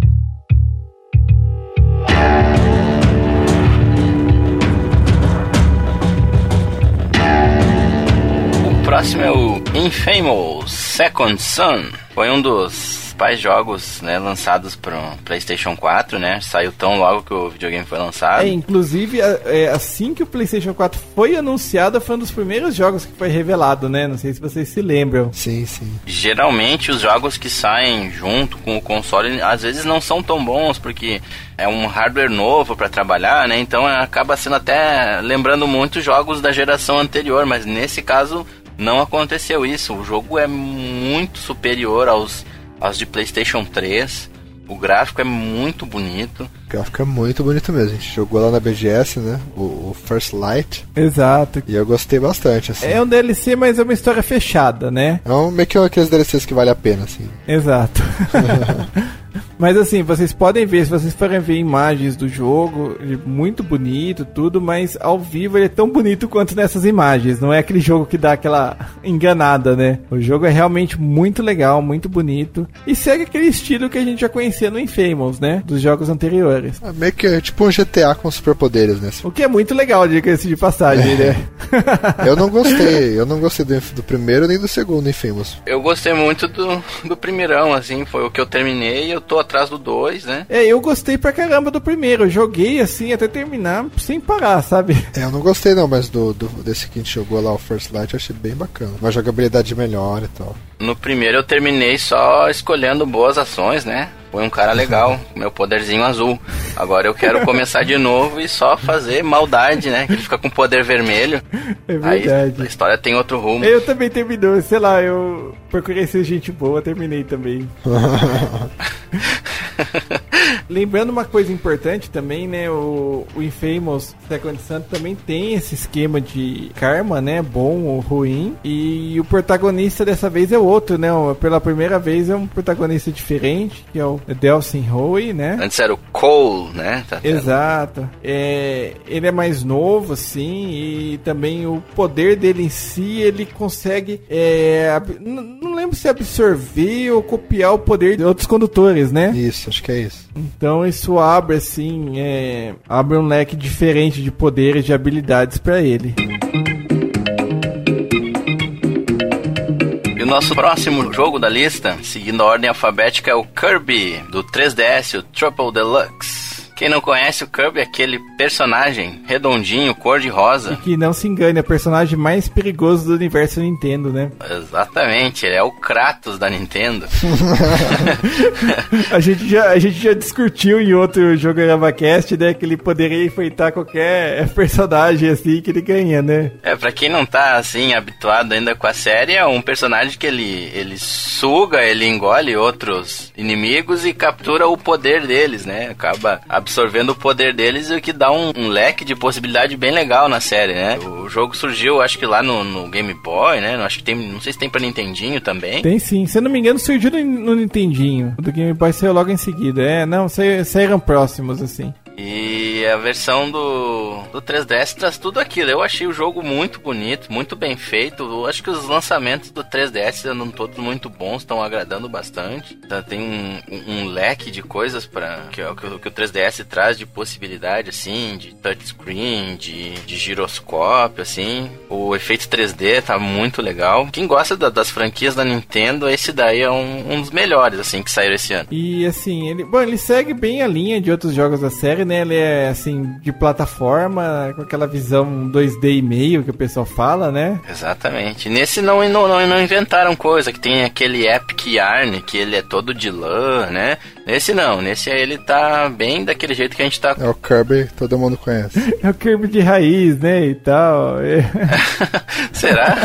próximo é o Infamous Second Son. Foi um dos principais jogos né, lançados para PlayStation 4, né? Saiu tão logo que o videogame foi lançado. É, inclusive, é, assim que o PlayStation 4 foi anunciado, foi um dos primeiros jogos que foi revelado, né? Não sei se vocês se lembram. Sim, sim. Geralmente, os jogos que saem junto com o console, às vezes não são tão bons, porque é um hardware novo para trabalhar, né? Então acaba sendo até lembrando muito jogos da geração anterior, mas nesse caso não aconteceu isso. O jogo é muito superior aos as de PlayStation 3. O gráfico é muito bonito. Gráfico é muito bonito mesmo. A gente jogou lá na BGS, né? O, o, First Light. Exato. E eu gostei bastante, assim. É um DLC, mas é uma história fechada, né? É um, meio que aqueles DLCs que vale a pena, assim. Exato. [LAUGHS] [LAUGHS] Mas assim, vocês podem ver, se vocês forem ver imagens do jogo, muito bonito, tudo, mas ao vivo ele é tão bonito quanto nessas imagens. Não é aquele jogo que dá aquela enganada, né? O jogo é realmente muito legal, muito bonito. E segue aquele estilo que a gente já conhecia no Infamous, né? Dos jogos anteriores. É meio que tipo um GTA com superpoderes, né? O que é muito legal, diga-se de passagem, é. né? eu não gostei, eu não gostei do, do, primeiro nem do segundo Infamous. Eu gostei muito do, do primeirão, assim, foi o que eu terminei e eu tô atrás do 2, né? É, eu gostei pra caramba do primeiro. Eu joguei assim até terminar sem parar, sabe? É, eu não gostei não, mas do, do desse que a gente jogou lá, o First Light, eu achei bem bacana. Uma jogabilidade melhor e tal. No primeiro eu terminei só escolhendo boas ações, né? Foi um cara legal, [LAUGHS] meu poderzinho azul. Agora eu quero começar de novo e só fazer maldade, né? Que ele fica com poder vermelho. É verdade. Aí a história tem outro rumo. Eu também terminou, sei lá, eu procurei ser gente boa, terminei também. [LAUGHS] [LAUGHS] Lembrando uma coisa importante também, né? O, o Infamous Second Son também tem esse esquema de karma, né? Bom ou ruim. E o protagonista dessa vez é outro, né? Pela primeira vez é um protagonista diferente, que é o Delsin Howe, né? Antes era o Cole, né? Tá Exato. É, ele é mais novo, assim, e também o poder dele em si, ele consegue. É, não lembro se absorver ou copiar o poder de outros condutores, né? Isso, acho que é isso. Então isso abre assim, é, abre um leque diferente de poderes, de habilidades para ele. E o nosso próximo jogo da lista, seguindo a ordem alfabética, é o Kirby do 3DS, o Triple Deluxe. Quem não conhece o Kirby é aquele personagem redondinho, cor de rosa. E que não se engane, é o personagem mais perigoso do universo Nintendo, né? Exatamente, ele é o Kratos da Nintendo. [LAUGHS] a, gente já, a gente já discutiu em outro jogo Cast, né? Que ele poderia enfrentar qualquer personagem assim que ele ganha, né? É, pra quem não tá assim habituado ainda com a série, é um personagem que ele, ele suga, ele engole outros inimigos e captura o poder deles, né? Acaba absorvendo o poder deles, o que dá um, um, leque de possibilidade bem legal na série, né? O jogo surgiu, acho que lá no, no, Game Boy, né? Acho que tem, não sei se tem pra Nintendinho também. Tem sim, se eu não me engano, surgiu no, no Nintendinho. O do Game Boy saiu logo em seguida. É, não, saíram próximos, assim. E a versão do, do 3DS traz tudo aquilo. Eu achei o jogo muito bonito, muito bem feito. Eu acho que os lançamentos do 3DS andam todos muito bons, estão agradando bastante. Então, tem um, um, leque de coisas para que, que, que, o 3DS traz de possibilidade, assim, de touchscreen, de, de giroscópio, assim. O efeito 3D tá muito legal. Quem gosta da, das franquias da Nintendo, esse daí é um, um dos melhores, assim, que saíram esse ano. E assim, ele, bom, ele segue bem a linha de outros jogos da série né? Ele é assim, de plataforma, com aquela visão 2D e meio que o pessoal fala, né? Exatamente. Nesse não, não, não, inventaram coisa, que tem aquele Epic Yarn, que ele é todo de lã, né? Nesse não, nesse ele tá bem daquele jeito que a gente tá. É o Kirby, todo mundo conhece. [LAUGHS] É o Kirby de raiz, né? E tal. [LAUGHS] Será?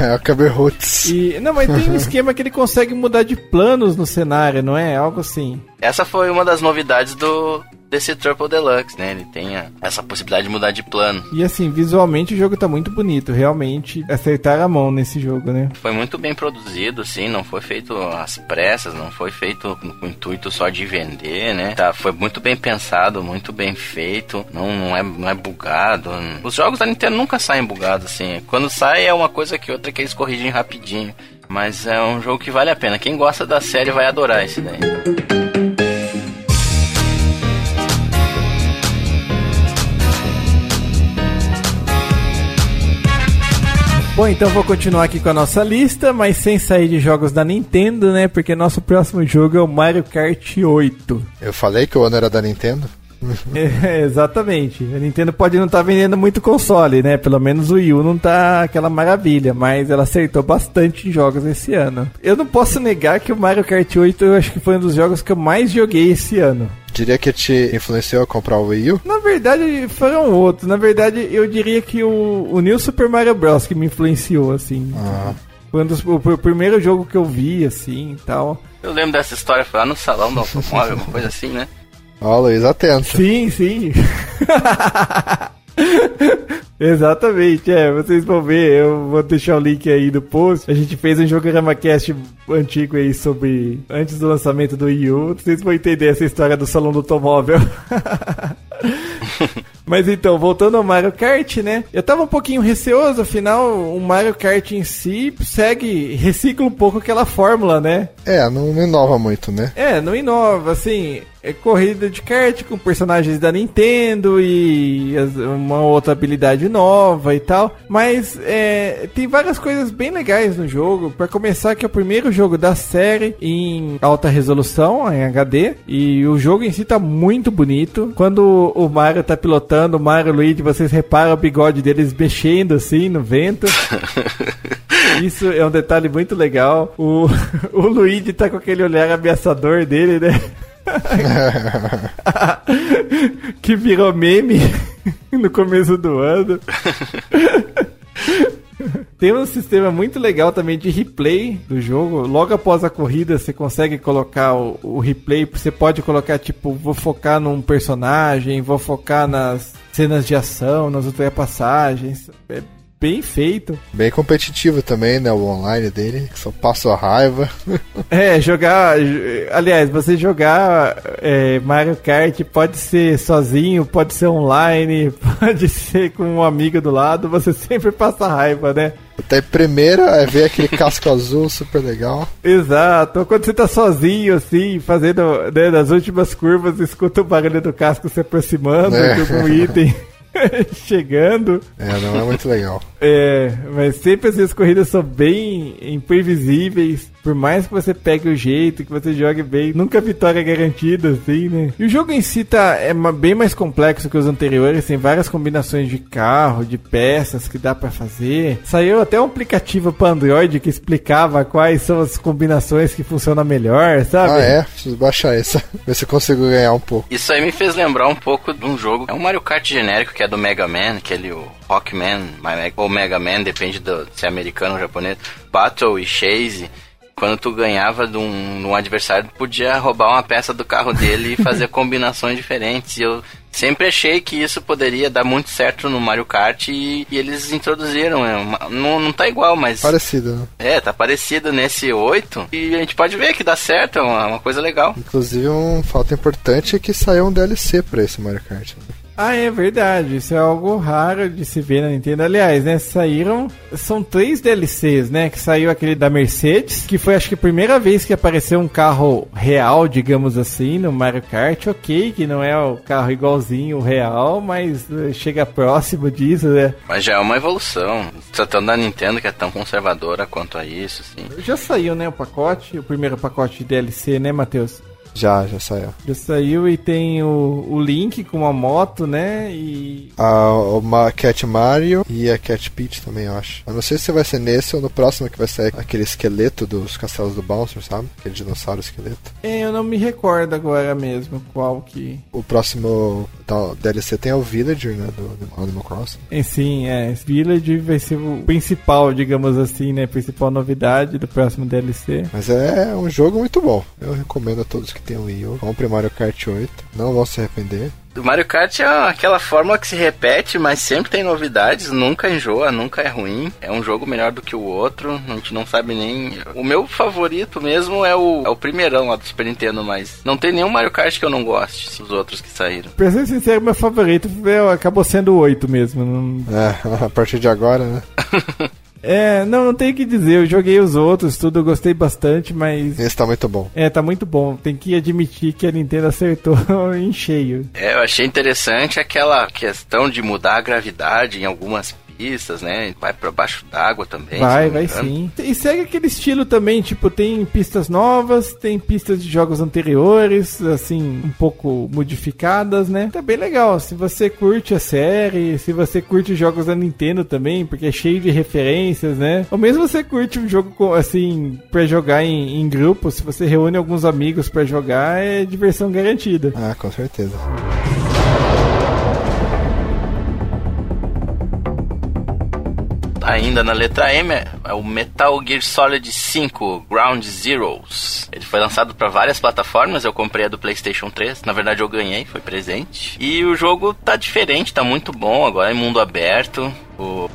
é o Kirby Roots. E, não, mas tem um esquema que ele consegue mudar de planos no cenário, não é? Algo assim. Essa foi uma das novidades do, desse Triple Deluxe, né? Ele tem a, essa possibilidade de mudar de plano. E assim, visualmente o jogo tá muito bonito, realmente acertar a mão nesse jogo, né? Foi muito bem produzido, sim, não foi feito às pressas, não foi feito com o intuito só de vender, né? Tá, foi muito bem pensado, muito bem feito, não, não, é, não é bugado. Os jogos da Nintendo nunca saem bugados, assim. Quando sai é uma coisa que outra que eles corrigem rapidinho. Mas é um jogo que vale a pena. Quem gosta da série vai adorar esse daí. Bom, então vou continuar aqui com a nossa lista, mas sem sair de jogos da Nintendo, né? Porque nosso próximo jogo é o Mario Kart 8. Eu falei que o ano era da Nintendo? [LAUGHS] é, exatamente. A Nintendo pode não estar tá vendendo muito console, né? Pelo menos o Wii U não tá aquela maravilha, mas ela acertou bastante em jogos esse ano. Eu não posso negar que o Mario Kart 8 eu acho que foi um dos jogos que eu mais joguei esse ano. Diria que te influenciou a comprar o Wii U? Na verdade, foram outros. Na verdade, eu diria que o, o New Super Mario Bros. que me influenciou, assim. Ah. Foi dos, o, o, primeiro jogo que eu vi, assim, e tal. Eu lembro dessa história, foi lá no salão do automóvel, alguma coisa assim, né? Ó, Luiz, atento. Sim, sim. [LAUGHS] [LAUGHS] Exatamente, é, vocês vão ver, eu vou deixar o link aí no post. A gente fez um Jogorama Cast antigo aí sobre antes do lançamento do Wii U. Vocês vão entender essa história do salão do automóvel. [LAUGHS] [LAUGHS] Mas então, voltando ao Mario Kart, né? Eu tava um pouquinho receoso, afinal, o Mario Kart em si segue, recicla um pouco aquela fórmula, né? É, não inova muito, né? É, não inova, assim, é corrida de kart com personagens da Nintendo e uma outra habilidade nova e tal. Mas é, tem várias coisas bem legais no jogo. Para começar, que é o primeiro jogo da série em alta resolução, em HD. E o jogo em si tá muito bonito. Quando o Mario tá pilotando, o Mario e o Luigi, vocês reparam o bigode deles mexendo assim no vento. [LAUGHS] Isso é um detalhe muito legal. O, [LAUGHS] o Luigi tá com aquele olhar ameaçador dele, né? [LAUGHS] que virou meme no começo do ano. [LAUGHS] Tem um sistema muito legal também de replay do jogo. Logo após a corrida, você consegue colocar o, o, replay. Você pode colocar, tipo, vou focar num personagem, vou focar nas cenas de ação, nas ultrapassagens. É bem feito. Bem competitivo também, né? O online dele, só passa a raiva. [LAUGHS] é, jogar. Aliás, você jogar é, Mario Kart pode ser sozinho, pode ser online, [LAUGHS] pode ser com um amigo do lado, você [LAUGHS] sempre passa raiva, né? Até primeira é ver aquele casco azul super legal. Exato. Quando você tá sozinho, assim, fazendo né, nas últimas curvas, escuta o barulho do casco se aproximando é. de algum item. [LAUGHS] chegando. É, não é muito legal. É, mas sempre as corridas são bem imprevisíveis. Por mais que você pegue o jeito, que você jogue bem, nunca vitória garantida, assim, né? E o jogo em si tá, é bem mais complexo que os anteriores, tem várias combinações de carro, de peças que dá para fazer. Saiu até um aplicativo para Android que explicava quais são as combinações que funcionam melhor, sabe? Ah, é? Preciso baixar essa, [LAUGHS] ver se eu consigo ganhar um pouco. Isso aí me fez lembrar um pouco de um jogo, é um Mario Kart genérico que é do Mega Man, aquele o Rockman, ou Mega Man, depende do, se é americano ou japonês, Battle e Chase quando tu ganhava de um, de um adversário, tu podia roubar uma peça do carro dele e fazer [LAUGHS] combinações diferentes. E eu sempre achei que isso poderia dar muito certo no Mario Kart e, e eles introduziram. É uma, não, não tá igual, mas. Parecido, né? É, tá parecido nesse 8. E a gente pode ver que dá certo, é uma, uma coisa legal. Inclusive, um fato importante é que saiu um DLC pra esse Mario Kart. Né? Ah, é verdade. Isso é algo raro de se ver na Nintendo. Aliás, né? Saíram. São três DLCs, né? Que saiu aquele da Mercedes, que foi acho que a primeira vez que apareceu um carro real, digamos assim, no Mario Kart. Ok, que não é o carro igualzinho real, mas eh, chega próximo disso, né? Mas já é uma evolução. Tratando da Nintendo, que é tão conservadora quanto a isso, assim. Já saiu, né? O pacote, o primeiro pacote de DLC, né, Matheus? Já, já saiu. Já saiu e tem o, o Link com uma moto, né? E. A, o Cat Mario e a Cat Peach também, eu acho. Eu não sei se vai ser nesse ou no próximo que vai sair aquele esqueleto dos castelos do Bouncer, sabe? Aquele dinossauro esqueleto. É, eu não me recordo agora mesmo qual que. O próximo DLC tem o Villager, né? Do, do Animal Crossing. É, sim, é. Village vai ser o principal, digamos assim, né? Principal novidade do próximo DLC. Mas é um jogo muito bom. Eu recomendo a todos que tenham Wii U. Compre Mario Kart 8. Não vão se arrepender. O Mario Kart é aquela fórmula que se repete, mas sempre tem novidades, nunca enjoa, nunca é ruim. É um jogo melhor do que o outro, a gente não sabe nem. O meu favorito mesmo é o, é o primeirão lá do Super Nintendo, mas não tem nenhum Mario Kart que eu não goste, os outros que saíram. Pra ser sincero, meu favorito acabou sendo o 8 mesmo. Não, É, [LAUGHS] a partir de agora, né? [LAUGHS] É, não, não tenho o que dizer. Eu joguei os outros, tudo, eu gostei bastante, mas. Esse tá muito bom. É, tá muito bom. Tem que admitir que a Nintendo acertou [LAUGHS] em cheio. É, eu achei interessante aquela questão de mudar a gravidade em algumas pistas, né? Vai pra baixo d'água também. Vai, vai sim. E segue aquele estilo também, tipo, tem pistas novas, tem pistas de jogos anteriores, assim, um pouco modificadas, né? Tá bem legal. Se você curte a série, se você curte jogos da Nintendo também, porque é cheio de referências, né? Ou mesmo você curte um jogo com, assim, pra jogar em, em grupo, se você reúne alguns amigos pra jogar, é diversão garantida. Ah, com certeza. Ainda na letra M é o Metal Gear Solid 5 Ground Zeroes. Ele foi lançado para várias plataformas, eu comprei a do PlayStation 3. Na verdade eu ganhei, foi presente. E o jogo tá diferente, tá muito bom, agora é mundo aberto. O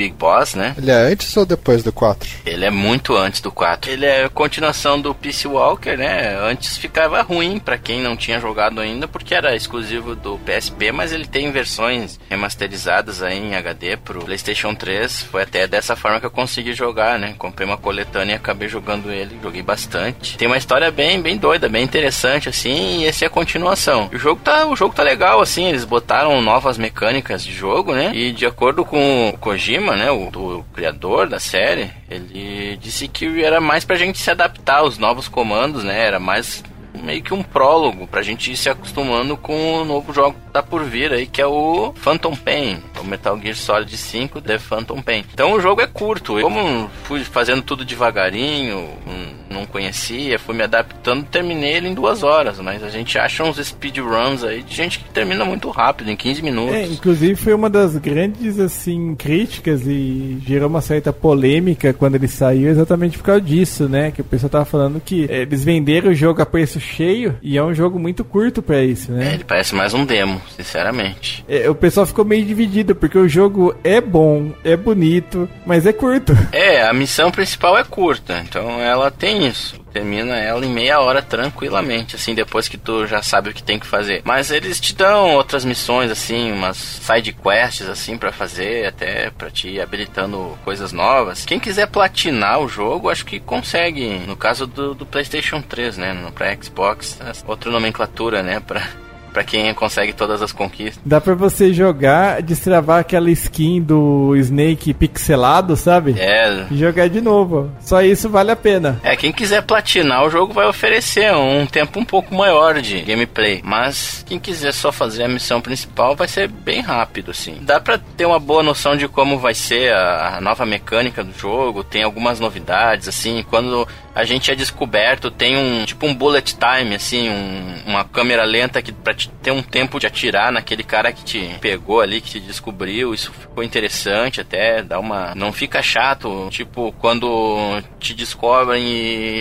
Big Boss, né? Ele é antes ou depois do 4? Ele é muito antes do 4. Ele é a continuação do Peace Walker, né? Antes ficava ruim pra quem não tinha jogado ainda, porque era exclusivo do PSP, mas ele tem versões remasterizadas aí em HD pro PlayStation 3. Foi até dessa forma que eu consegui jogar, né? Comprei uma coletânea e acabei jogando ele, joguei bastante. Tem uma história bem, bem doida, bem interessante assim, e esse é a continuação. O jogo tá, o jogo tá legal assim, eles botaram novas mecânicas de jogo, né? E de acordo com o Kojima, né, o, criador da série, ele disse que era mais pra gente se adaptar aos novos comandos, né? Era mais meio que um prólogo pra gente ir se acostumando com o novo jogo que tá por vir aí, que é o Phantom Pain, o Metal Gear Solid 5 The Phantom Pain. Então o jogo é curto. Eu, Como fui fazendo tudo devagarinho, hum, não conhecia, fui me adaptando, terminei ele em duas horas, mas a gente acha uns speedruns aí de gente que termina muito rápido, em 15 minutos. É, inclusive foi uma das grandes assim críticas e gerou uma certa polêmica quando ele saiu exatamente por causa disso, né? Que o pessoal tava falando que é, eles venderam o jogo a preço cheio e é um jogo muito curto pra isso, É, né? ele parece mais um demo, sinceramente. É, o pessoal ficou meio dividido porque o jogo é bom, é bonito, mas é curto. [LAUGHS] É, a missão principal é curta, então ela tem isso. Termina ela em meia hora tranquilamente, assim, depois que tu já sabe o que tem que fazer. Mas eles te dão outras missões, assim, umas side quests, assim, pra fazer, até pra te habilitando coisas novas. Quem quiser platinar o jogo, acho que consegue. No caso do, do PlayStation 3, né? No, pra Xbox, outra nomenclatura, né? Pra, pra quem consegue todas as conquistas. Dá pra você jogar, destravar aquela skin do Snake pixelado, sabe? É, E jogar de novo. Só isso vale a pena. É, quem quiser platinar o jogo vai oferecer um tempo um pouco maior de gameplay. Mas quem quiser só fazer a missão principal vai ser bem rápido, assim. Dá pra ter uma boa noção de como vai ser a, a nova mecânica do jogo. Tem algumas novidades, assim. Quando a gente é descoberto, tem um tipo um bullet time, assim, um- uma câmera lenta que pra ter um tempo de atirar naquele cara que te pegou ali, que te descobriu. Isso ficou interessante até, dá uma. Não fica chato, tipo, quando te descobrem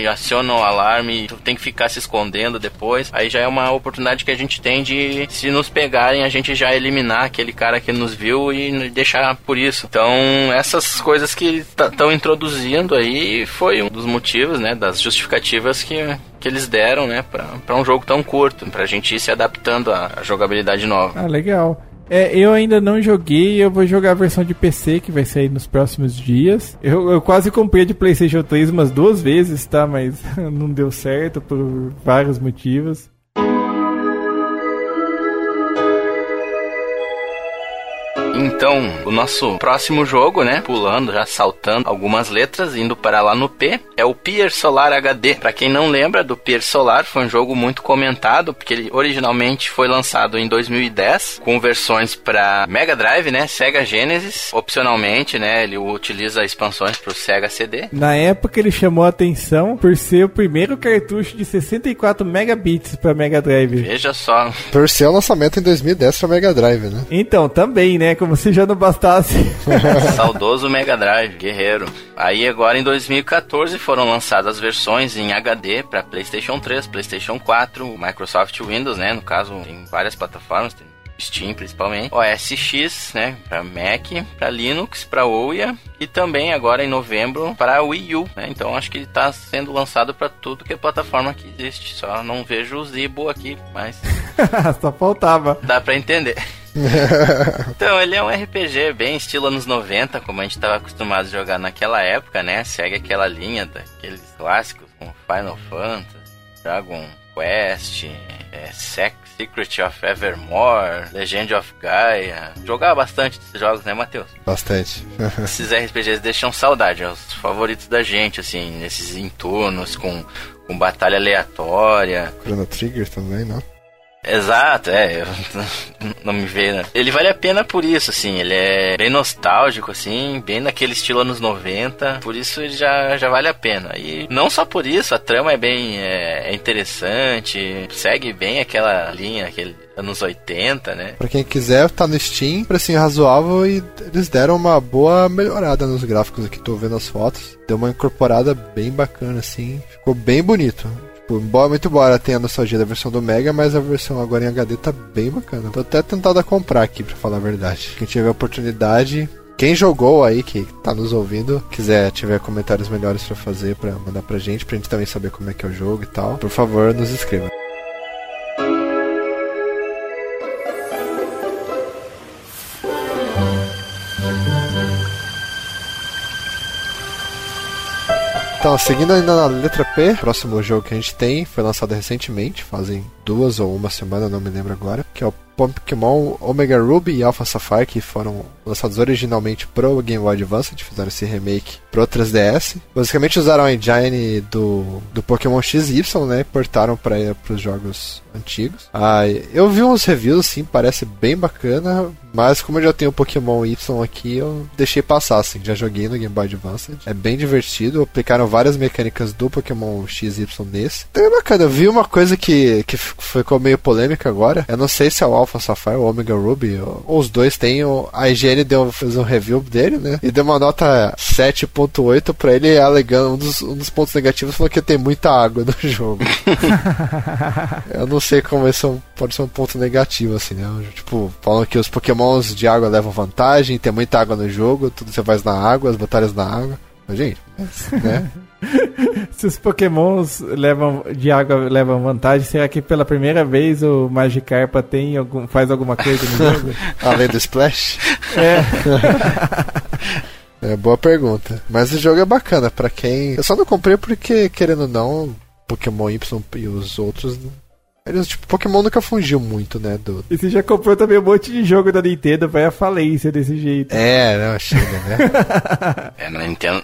e acionam o alarme, tu tem que ficar se escondendo depois. Aí já é uma oportunidade que a gente tem de, se nos pegarem, a gente já eliminar aquele cara que nos viu e deixar por isso. Então, essas coisas que estão introduzindo aí foi um dos motivos, né, das justificativas que, que eles deram, né, para um jogo tão curto, pra gente ir se adaptando à, jogabilidade nova. Ah, legal. É, eu ainda não joguei, eu vou jogar a versão de PC que vai sair nos próximos dias. Eu, eu quase comprei de PlayStation 3 umas duas vezes, tá? Mas [LAUGHS] não deu certo por vários motivos. Então, o nosso próximo jogo, né, pulando, já saltando algumas letras, indo para lá no P, é o Pier Solar HD. Para quem não lembra do Pier Solar, foi um jogo muito comentado, porque ele originalmente foi lançado em 2010, com versões para Mega Drive, né, Sega Genesis, opcionalmente, né, ele utiliza expansões para o Sega CD. Na época ele chamou a atenção por ser o primeiro cartucho de 64 megabits para Mega Drive. Veja só. Por ser o lançamento em 2010 para Mega Drive, né? Então, também, né, como se já não bastasse. [LAUGHS] Saudoso Mega Drive, guerreiro. Aí agora em 2014 foram lançadas as versões em HD para PlayStation 3, PlayStation 4, Microsoft Windows, né? No caso, tem várias plataformas, tem Steam principalmente, OS X, né, para Mac, para Linux, para Ouya e também agora em novembro para Wii U, né? Então acho que ele está sendo lançado para tudo que é plataforma que existe. Só não vejo o Zibo aqui, mas [LAUGHS] só faltava. Dá para entender. [LAUGHS] então, ele é um RPG bem estilo anos 90, como a gente estava acostumado a jogar naquela época, né? Segue aquela linha daqueles clássicos como Final Fantasy, Dragon Quest, é, Secret of Evermore, Legend of Gaia. Jogava bastante desses jogos, né, Matheus? Bastante. [LAUGHS] Esses RPGs deixam saudade, é os favoritos da gente, assim, nesses entornos com, com batalha aleatória. Chrono Trigger também, não? Exato, é, [LAUGHS] não me veio, né? Ele vale a pena por isso, assim, ele é bem nostálgico, assim, bem naquele estilo anos 90, por isso já, já vale a pena. E não só por isso, a trama é bem é, é interessante, segue bem aquela linha, aquele anos 80, né? Pra quem quiser, tá no Steam, precinho razoável e eles deram uma boa melhorada nos gráficos aqui, tô vendo as fotos. Deu uma incorporada bem bacana, assim, ficou bem bonito. Tipo, embora, muito embora tenha a nostalgia da versão do Mega, mas a versão agora em HD tá bem bacana. Tô até tentado a comprar aqui, pra falar a verdade. Quem tiver oportunidade, quem jogou aí, que tá nos ouvindo, quiser tiver comentários melhores para fazer, para mandar pra gente, pra gente também saber como é que é o jogo e tal, por favor, nos escreva. Então, seguindo ainda na letra P, próximo jogo que a gente tem foi lançado recentemente, fazem duas ou uma semana, não me lembro agora, que é o Pokémon Omega Ruby e Alpha Sapphire, que foram lançados originalmente pro Game Boy Advance, fizeram esse remake pro 3DS. Basicamente usaram a engine do, do Pokémon XY, né, portaram para os jogos antigos. Ah, eu vi uns reviews, assim, parece bem bacana, mas como eu já tenho o Pokémon Y aqui, eu deixei passar, assim, já joguei no Game Boy Advance. É bem divertido, aplicaram várias mecânicas do Pokémon XY nesse. Então é bacana, eu vi uma coisa que, que ficou meio polêmica agora, eu não sei se é o Alpha Sapphire ou Omega Ruby, os dois têm, a IGN deu, fez um review dele, né, e deu uma nota 7.8 pra ele, alegando, um dos, um dos pontos negativos falou que tem muita água no [LAUGHS] jogo. [LAUGHS] eu não sei como esse é um, pode ser um ponto negativo, assim, né, tipo, falam que os pokémons de água levam vantagem, tem muita água no jogo, tudo você faz na água, as batalhas na água. Mas, gente, [LAUGHS] né? [LAUGHS] Se os pokémons levam, de água levam vantagem, será que pela primeira vez o Magikarpa tem algum, faz alguma coisa no jogo? [LAUGHS] Além do Splash? É. [LAUGHS] é. Boa pergunta. Mas o jogo é bacana para quem. Eu só não comprei porque, querendo ou não, Pokémon Y e os outros eles, tipo, Pokémon nunca fungiu muito, né? Do... E você já comprou também um monte de jogo da Nintendo, vai a falência desse jeito. É, não, chega, né? [LAUGHS] é, na Nintendo,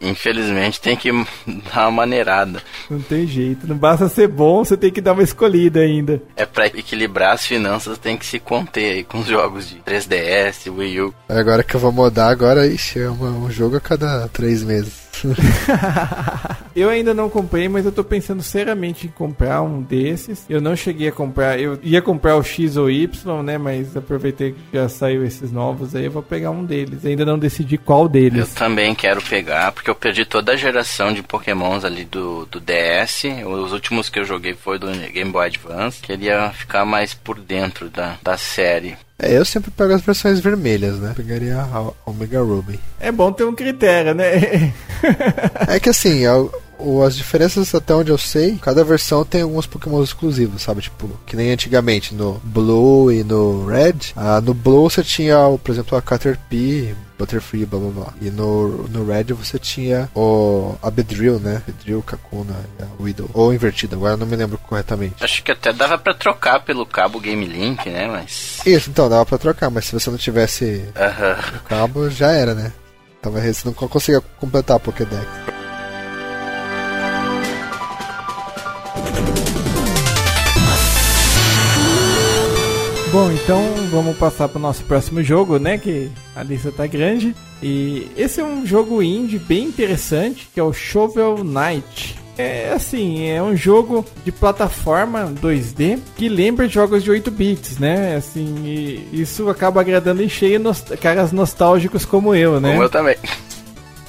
infelizmente, tem que [LAUGHS] dar uma maneirada. Não tem jeito. Não basta ser bom, você tem que dar uma escolhida ainda. É pra equilibrar as finanças, tem que se conter aí com os jogos de 3DS, Wii U. Agora que eu vou mudar, agora, ixi, é um jogo a cada três meses. [LAUGHS] eu ainda não comprei, mas eu tô pensando seriamente em comprar um desses. Eu não cheguei a comprar, eu ia comprar o X ou Y, né? Mas aproveitei que já saiu esses novos aí, eu vou pegar um deles. Ainda não decidi qual deles. Eu também quero pegar, porque eu perdi toda a geração de Pokémons ali do, do DS. Os últimos que eu joguei foi do Game Boy Advance. Queria ficar mais por dentro da, da série. É, eu sempre pego as versões vermelhas, né? Pegaria a Omega Ruby. É bom ter um critério, né? [LAUGHS] é que assim, O- As diferenças, até onde eu sei, cada versão tem alguns Pokémon exclusivos, sabe? Tipo, que nem antigamente no Blue e no Red. Ah, no Blue você tinha, por exemplo, a Caterpie, Butterfree, blá blá blá. E no, no Red você tinha o, a Bedrill, né? Bedrill, Kakuna Widow. Ou invertido, agora eu não me lembro corretamente. Acho que até dava pra trocar pelo cabo Game Link, né? Mas. Isso, então, dava pra trocar, mas se você não tivesse Aham. o cabo, já era, né? Talvez você não conseguia completar a Pokédex. Bom, então vamos passar para o nosso próximo jogo, né? Que a lista tá grande. E esse é um jogo indie bem interessante, que é o Shovel Knight. É assim, é um jogo de plataforma 2D que lembra jogos de 8 bits, né? Assim, e isso acaba agradando em cheio nos caras nostálgicos como eu, né? Como eu também.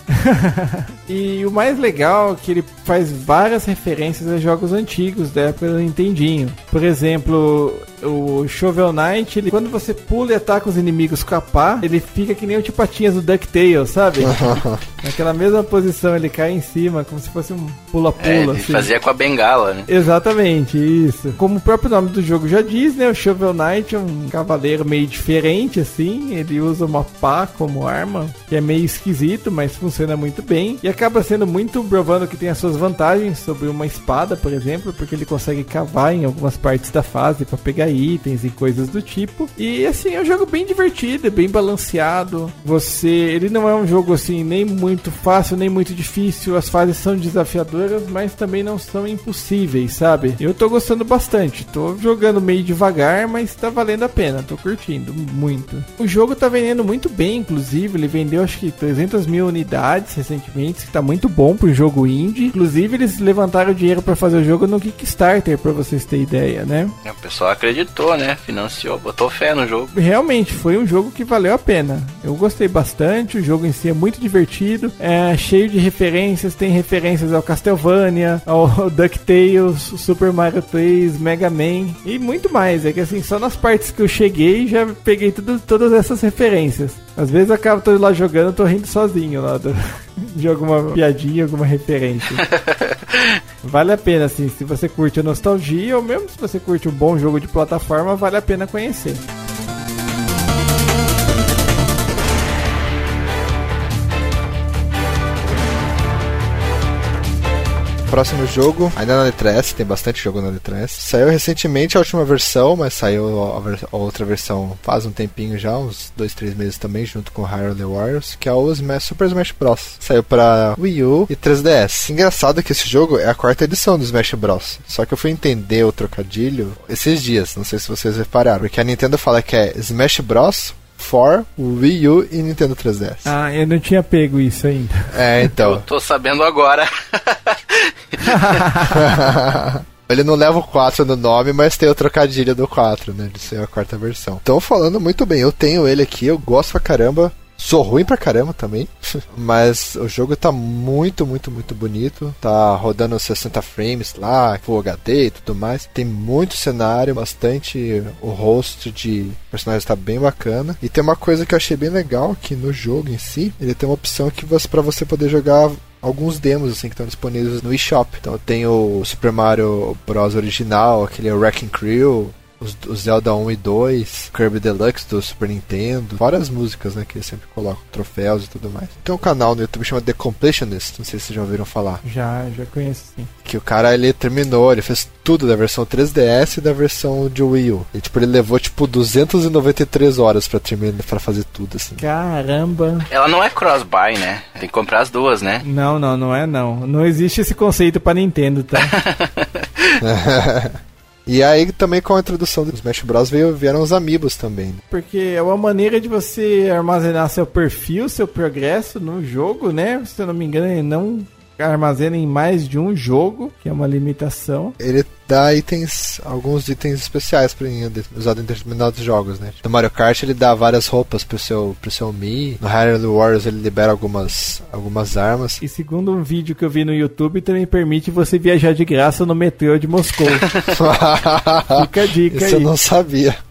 [LAUGHS] [LAUGHS] E o mais legal é que ele faz várias referências a jogos antigos da época do Nintendinho. Por exemplo, o Shovel Knight, ele, quando você pula e ataca os inimigos com a pá, ele fica que nem o Tipatinhas do DuckTales, sabe? [LAUGHS] Naquela mesma posição, ele cai em cima, como se fosse um É, pula-pula. ele assim. fazia com a bengala, né? Exatamente, isso. Como o próprio nome do jogo já diz, né? O Shovel Knight é um cavaleiro meio diferente, assim. Ele usa uma pá como arma, que é meio esquisito, mas funciona muito bem. E acaba sendo muito provando que tem as suas vantagens sobre uma espada, por exemplo, porque ele consegue cavar em algumas partes da fase para pegar itens e coisas do tipo. E assim, é um jogo bem divertido, é bem balanceado. Você. Ele não é um jogo assim, nem muito fácil, nem muito difícil. As fases são desafiadoras, mas também não são impossíveis, sabe? Eu tô gostando bastante. Tô jogando meio devagar, mas tá valendo a pena. Tô curtindo muito. O jogo tá vendendo muito bem, inclusive. Ele vendeu acho que 300 mil unidades recentemente, que tá muito bom pro jogo indie. Inclusive, eles levantaram dinheiro pra fazer o jogo no Kickstarter, pra vocês terem ideia, né? O pessoal acreditou, né? Financiou, botou fé no jogo. Realmente foi um jogo que valeu a pena. Eu gostei bastante, o jogo em si é muito divertido, é cheio de referências, tem referências ao Castlevania, ao [LAUGHS] DuckTales, Super Mario 3, Mega Man e muito mais. É que assim, só nas partes que eu cheguei já peguei tudo, todas essas referências. Às vezes eu acabo tô lá jogando, tô rindo sozinho lá do- [LAUGHS] de alguma piadinha, alguma referência. [LAUGHS] Vale a pena, assim, se você curte a nostalgia, ou mesmo se você curte um bom jogo de plataforma, vale a pena conhecer. Próximo jogo, ainda na letra S, tem bastante jogo na letra S. Saiu recentemente a última versão, mas saiu a, ver- a outra versão faz um tempinho já, uns dois, três meses também, junto com Hyrule Warriors, que é o Smash, Super Smash Bros. Saiu pra Wii U e 3DS. Engraçado que esse jogo é a quarta edição do Smash Bros. Só que eu fui entender o trocadilho esses dias, não sei se vocês repararam, porque a Nintendo fala que é Smash Bros. For Wii U e Nintendo 3DS. Ah, eu não tinha pego isso ainda. É, então. Eu tô sabendo agora. [LAUGHS] Ele não leva o 4 no nome, mas tem o trocadilho do 4, né? De ser a quarta versão. Estão falando muito bem. Eu tenho ele aqui, eu gosto pra caramba. Sou ruim pra caramba também. [LAUGHS] mas o jogo tá muito, muito, muito bonito. Tá rodando 60 frames lá, Full HD e tudo mais. Tem muito cenário, bastante. O rosto de personagens tá bem bacana. E tem uma coisa que eu achei bem legal que no jogo em si, ele tem uma opção que você, para você poder jogar alguns demos assim que estão disponíveis no eShop. Então tem o Super Mario Bros original, aquele Wrecking Crew, os, os Zelda 1 e 2, Kirby Deluxe do Super Nintendo, várias músicas, né, que eles sempre colocam, troféus e tudo mais. Tem um canal no YouTube chamado The Completionist, não sei se vocês já ouviram falar, Já, já conheço sim. que o cara ele terminou, ele fez tudo da versão 3DS e da versão de Wii U. E tipo, ele levou tipo 293 horas pra terminar para fazer tudo assim. Caramba. Ela não é cross-buy, né? Tem que comprar as duas, né? Não, não, não é não. Não existe esse conceito pra Nintendo, tá? [LAUGHS] E aí também com a introdução do Smash Bros veio, vieram os amiibos também. Porque é uma maneira de você armazenar seu perfil, seu progresso no jogo, né? Se eu não me engano, ele não armazena em mais de um jogo, que é uma limitação. Ele dá itens, alguns itens especiais para usado em determinados jogos, né? No Mario Kart ele dá várias roupas pro seu pro seu Mi. No Hyrule Warriors ele libera algumas algumas armas. E segundo um vídeo que eu vi no YouTube, também permite você viajar de graça no metrô de Moscou. [LAUGHS] Fica a dica Isso eu aí. não sabia.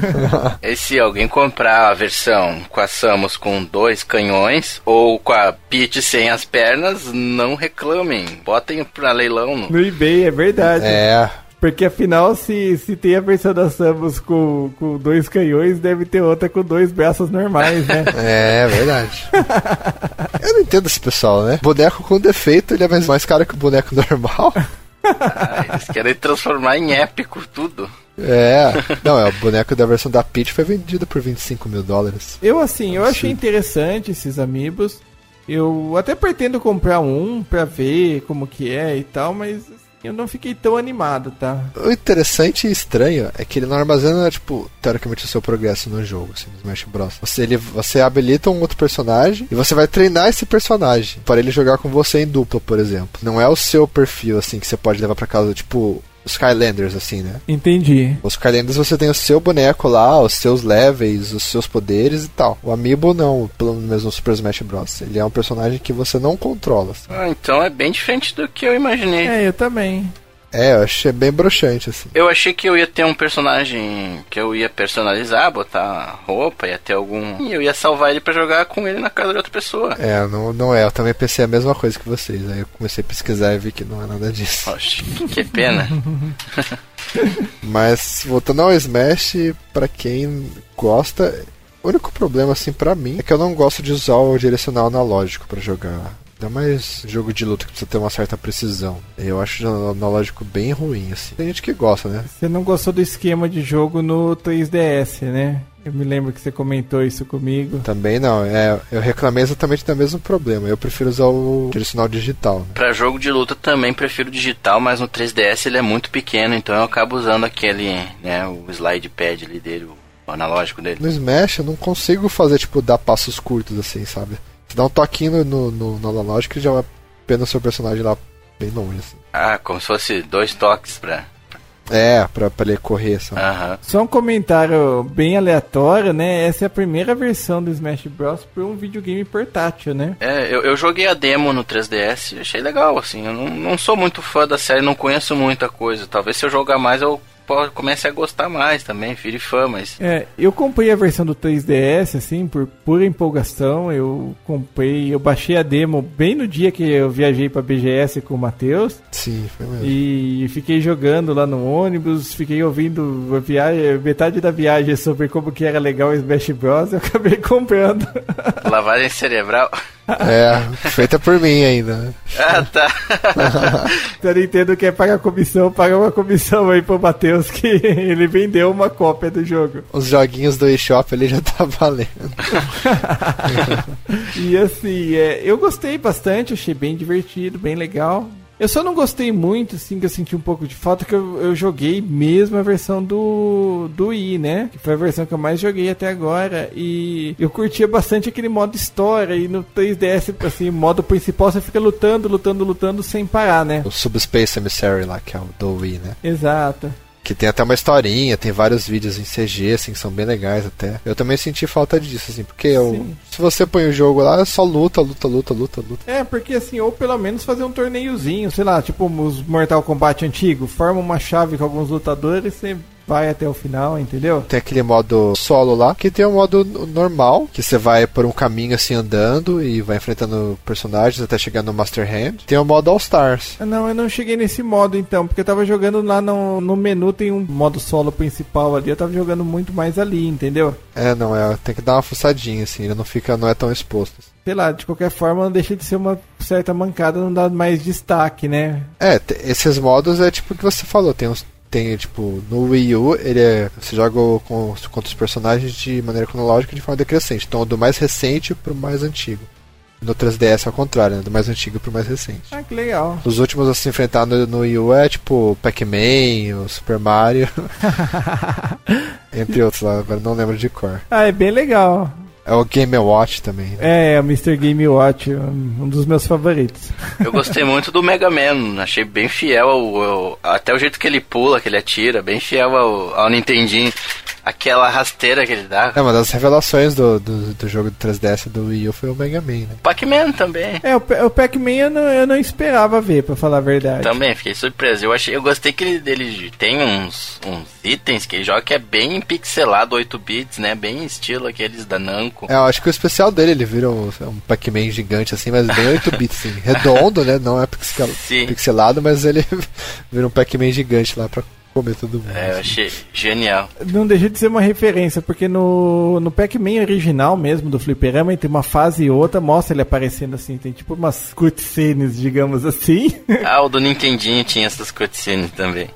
[LAUGHS] e se alguém comprar a versão com a Samus com dois canhões ou com a Peach sem as pernas, não reclamem. Botem pra leilão. No, no eBay, é verdade. É. Porque afinal, se, se tem a versão da Samus com, com dois canhões, deve ter outra com dois braços normais, né? [LAUGHS] é, verdade. [LAUGHS] Eu não entendo esse pessoal, né? Boneco com defeito, ele é mais, mais caro que o boneco normal. Ah, eles querem transformar em épico tudo. É, não, é o boneco da versão da Peach foi vendido por 25 mil dólares. Eu, assim, eu achei interessante esses amigos. Eu até pretendo comprar um pra ver como que é e tal, mas eu não fiquei tão animado, tá? O interessante e estranho é que ele não armazena, tipo, teoricamente o seu progresso no jogo, assim, no Smash Bros. Você, ele, você habilita um outro personagem e você vai treinar esse personagem para ele jogar com você em dupla, por exemplo. Não é o seu perfil, assim, que você pode levar para casa, tipo, Skylanders, assim, né? Entendi. Os Skylanders você tem o seu boneco lá, os seus levels, os seus poderes e tal. O Amiibo não, pelo menos no Super Smash Bros. Ele é um personagem que você não controla. Assim. Ah, então é bem diferente do que eu imaginei. É, eu também. É, eu achei bem broxante, assim. Eu achei que eu ia ter um personagem que eu ia personalizar, botar roupa, ia ter algum. E eu ia salvar ele para jogar com ele na casa de outra pessoa. É, não, não é. Eu também pensei a mesma coisa que vocês. Aí eu comecei a pesquisar e vi que não é nada disso. Oxe, que pena. [LAUGHS] Mas voltando ao Smash, para quem gosta, o único problema assim para mim é que eu não gosto de usar o direcional analógico para jogar Ainda mais jogo de luta que precisa ter uma certa precisão. Eu acho o analógico bem ruim, assim. Tem gente que gosta, né? Você não gostou do esquema de jogo no 3DS, né? Eu me lembro que você comentou isso comigo. Também não, é, eu reclamei exatamente do mesmo problema. Eu prefiro usar o direcional digital. Né? Pra jogo de luta também prefiro digital, mas no 3DS ele é muito pequeno, então eu acabo usando aquele, né, o slide pad ali dele, o analógico dele. No Smash eu não consigo fazer, tipo, dar passos curtos assim, sabe? Você dá um toquinho no, no, no analógico e já vai pena o seu personagem lá bem longe. Assim. Ah, como se fosse dois toques pra. É, pra, pra ele correr. Sabe? Uhum. Só um comentário bem aleatório, né? Essa é a primeira versão do Smash Bros. para um videogame portátil, né? É, eu, eu joguei a demo no 3DS achei legal, assim. Eu não, não sou muito fã da série, não conheço muita coisa. Talvez se eu jogar mais eu comece a gostar mais também, vire fã, mas. É, eu comprei a versão do 3DS, assim, por pura empolgação. Eu comprei, eu baixei a demo bem no dia que eu viajei pra BGS com o Matheus. Sim, foi mesmo. E fiquei jogando lá no ônibus, fiquei ouvindo a viagem, metade da viagem sobre como que era legal o Smash Bros. Eu acabei [LAUGHS] comprando. Lavagem cerebral. É, feita por mim ainda, né? Ah, tá. então, eu entendo que é pagar comissão, paga uma comissão aí pro Matheus que ele vendeu uma cópia do jogo. Os joguinhos do eShop ele já tá valendo. [LAUGHS] e assim, é, eu gostei bastante, achei bem divertido, bem legal. Eu só não gostei muito, assim, que eu senti um pouco de falta, que eu, eu joguei mesmo a versão do, do Wii, né? Que foi a versão que eu mais joguei até agora. E eu curtia bastante aquele modo história. E no 3DS, assim, modo principal você fica lutando, lutando, lutando sem parar, né? O Subspace Emissary lá, que é o do Wii, né? Exato. Que tem até uma historinha, tem vários vídeos em CG, assim, que são bem legais até. Eu também senti falta disso, assim, porque eu, se você põe o jogo lá, é só luta, luta, luta, luta, luta. É, porque assim, ou pelo menos fazer um torneiozinho, sei lá, tipo os Mortal Kombat antigo, forma uma chave com alguns lutadores, você vai até o final, entendeu? Tem aquele modo solo lá, que tem o um modo normal, que você vai por um caminho assim andando e vai enfrentando personagens até chegar no Master Hand. Tem o modo All Stars. Não, eu não cheguei nesse modo então, porque eu tava jogando lá no, no menu, tem um modo solo principal ali, eu tava jogando muito mais ali, entendeu? É, não, é, tem que dar uma fuçadinha assim, ele não fica, não é tão exposto. Sei lá, de qualquer forma não deixa de ser uma certa mancada, não dá mais destaque, né? É, esses modos é tipo o que você falou, tem uns tem, tipo, no Wii U, ele é, você joga com, contra os personagens de maneira cronológica de forma decrescente. Então, do mais recente pro mais antigo. No 3DS, ao contrário, né? Do mais antigo pro mais recente. Ah, que legal. Os últimos a se enfrentar no, no Wii U é, tipo, Pac-Man, o Super Mario. [LAUGHS] [LAUGHS] Entre outros lá, agora não lembro de cor. Ah, é bem legal. É o Game Watch também. Né? É, é o Mr. Game Watch, um dos meus favoritos. Eu gostei muito do Mega Man, achei bem fiel ao, ao, até o jeito que ele pula, que ele atira, bem fiel ao, ao Nintendinho. Aquela rasteira que ele dá. É, uma das revelações do, do, do jogo do 3DS do Wii U foi o Mega Man, né? Pac-Man também. É, o, o Pac-Man eu não, eu não esperava ver, pra falar a verdade. Também, fiquei surpreso. Eu achei, eu gostei que ele, ele tem uns, uns itens que ele joga que é bem pixelado, 8 bits, né? Bem estilo aqueles da Namco. É, eu acho que o especial dele, ele vira um, um Pac-Man gigante assim, mas bem 8 bits, assim. Redondo, né? Não é pixel, [LAUGHS] Sim. pixelado, mas ele [LAUGHS] vira um Pac-Man gigante lá pra comer todo mundo. É, eu assim. achei genial. Não deixa de ser uma referência, porque no, no Pac-Man original mesmo, do Fliperama, tem uma fase e outra, mostra ele aparecendo assim, tem tipo umas cutscenes, digamos assim. Ah, o do Nintendinho tinha essas cutscenes também.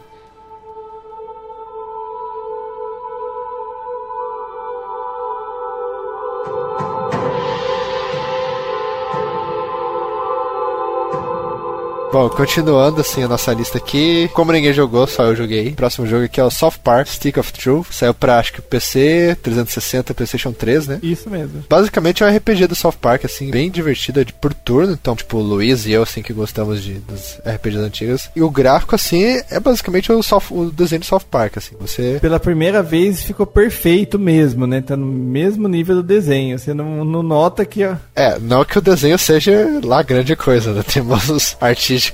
Bom, continuando assim a nossa lista aqui, como ninguém jogou, só eu joguei. O próximo jogo aqui é o South Park Stick of Truth. Saiu pra acho que PC, 360, PlayStation 3, né? Isso mesmo. Basicamente é um RPG do South Park, assim, bem divertido, é de por turno. Então, tipo, o Luiz e eu, assim, que gostamos de, dos RPGs antigos. E o gráfico, assim, é basicamente o, South, o desenho do South Park, assim. Você. Pela primeira vez ficou perfeito mesmo, né? Tá no mesmo nível do desenho. Você não, não nota que, ó. É, não que o desenho seja lá grande coisa, né? [LAUGHS] Temos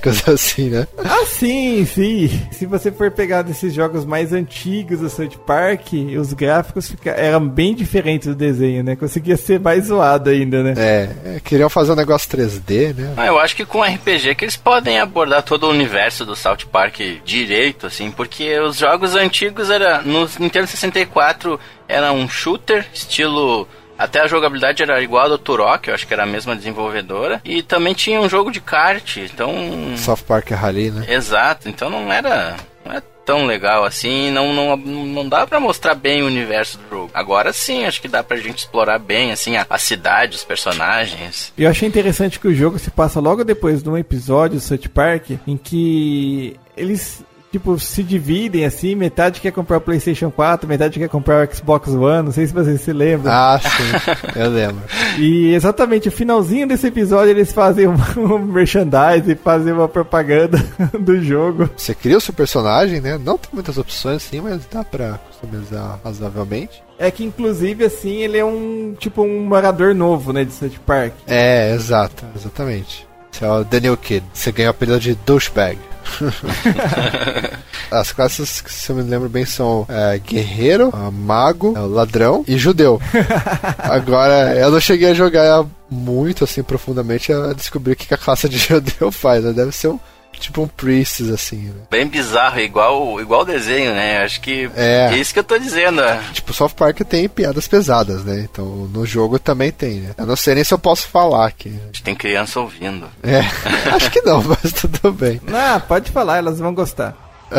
[LAUGHS] assim, né? Ah, sim, sim. Se você for pegar desses jogos mais antigos do South Park, os gráficos fica... eram bem diferentes do desenho, né? Conseguia ser mais zoado ainda, né? É, é, queriam fazer um negócio 3D, né? Ah, eu acho que com RPG que eles podem abordar todo o universo do South Park direito, assim, porque os jogos antigos era no Nintendo 64 era um shooter estilo até a jogabilidade era igual a do Turok, eu acho que era a mesma desenvolvedora. E também tinha um jogo de kart, então. South Park Rally, né? Exato, então não era. Não é tão legal assim, não, não, não dá pra mostrar bem o universo do jogo. Agora sim, acho que dá pra gente explorar bem, assim, a, a cidade, os personagens. Eu achei interessante que o jogo se passa logo depois de um episódio do South Park em que eles tipo, se dividem assim, metade quer comprar o PlayStation 4, metade quer comprar o Xbox One, não sei se vocês se lembram. Ah, sim, eu lembro. [LAUGHS] E exatamente o finalzinho desse episódio eles fazem [LAUGHS] um, um merchandising, fazem uma propaganda [LAUGHS] do jogo. Você cria o seu personagem, né? Não tem muitas opções assim, mas dá pra customizar razoavelmente. É que inclusive assim, ele é um tipo um morador novo, né, de South Park. É, exato, exatamente. Você é o Daniel Kidd, você ganha o apelido de douchebag. [LAUGHS] As classes que se eu me lembro bem são é, guerreiro, ah, mago, é, ladrão e judeu. [LAUGHS] Agora, eu não cheguei a jogar muito assim profundamente a descobrir o que a classe de [LAUGHS] judeu faz. Né? Deve ser um tipo um priest assim, né? Bem bizarro, igual igual o desenho, né? Acho que É. é isso que eu tô dizendo. ó. Tipo, South Park tem piadas pesadas, né? Então no jogo também tem, né? Eu não sei nem se eu posso falar aqui. Acho que tem criança ouvindo. É, [LAUGHS] acho que não, mas tudo bem. Ah, pode falar, elas vão gostar. [LAUGHS]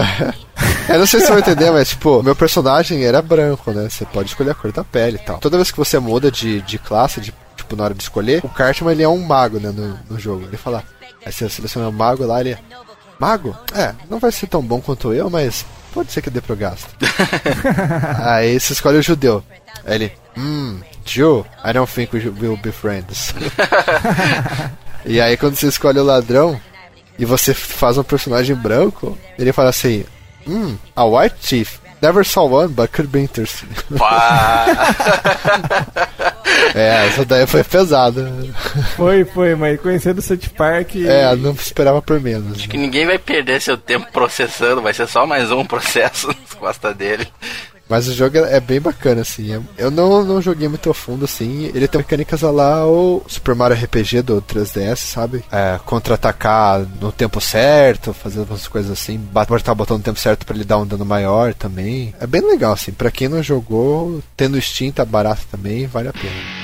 Eu não sei se você vai entender, mas tipo, meu personagem era branco, né? Você pode escolher a cor da pele e tal. Toda vez que você muda de, de classe, de, tipo, na hora de escolher, o Cartman ele é um mago, né, no, no jogo. Ele fala. Aí você seleciona o mago lá, ele é. Mago? É, não vai ser tão bom quanto eu, mas pode ser que dê pro gasto. [LAUGHS] Aí você escolhe o judeu. Aí ele. Hum, Jew, I don't think we will be friends. [LAUGHS] e aí quando você escolhe o ladrão e você faz um personagem branco, ele fala assim: Hum, a white thief. Never saw one, but could be interesting. Pá! é, essa daí foi pesada. Foi, foi, mas conhecendo o South Park. É, não esperava por menos. Acho que ninguém vai perder seu tempo processando, vai ser só mais um processo [LAUGHS] nas costas dele. Mas o jogo é é bem bacana, assim. Eu não, não joguei muito a fundo, assim. Ele tem mecânicas lá o Super Mario RPG do 3DS, sabe? É, contra-atacar no tempo certo, fazer umas coisas assim. Apertar o botão no tempo certo pra ele dar um dano maior também. É bem legal, assim. Pra quem não jogou, tendo Steam, tá barato também, vale a pena.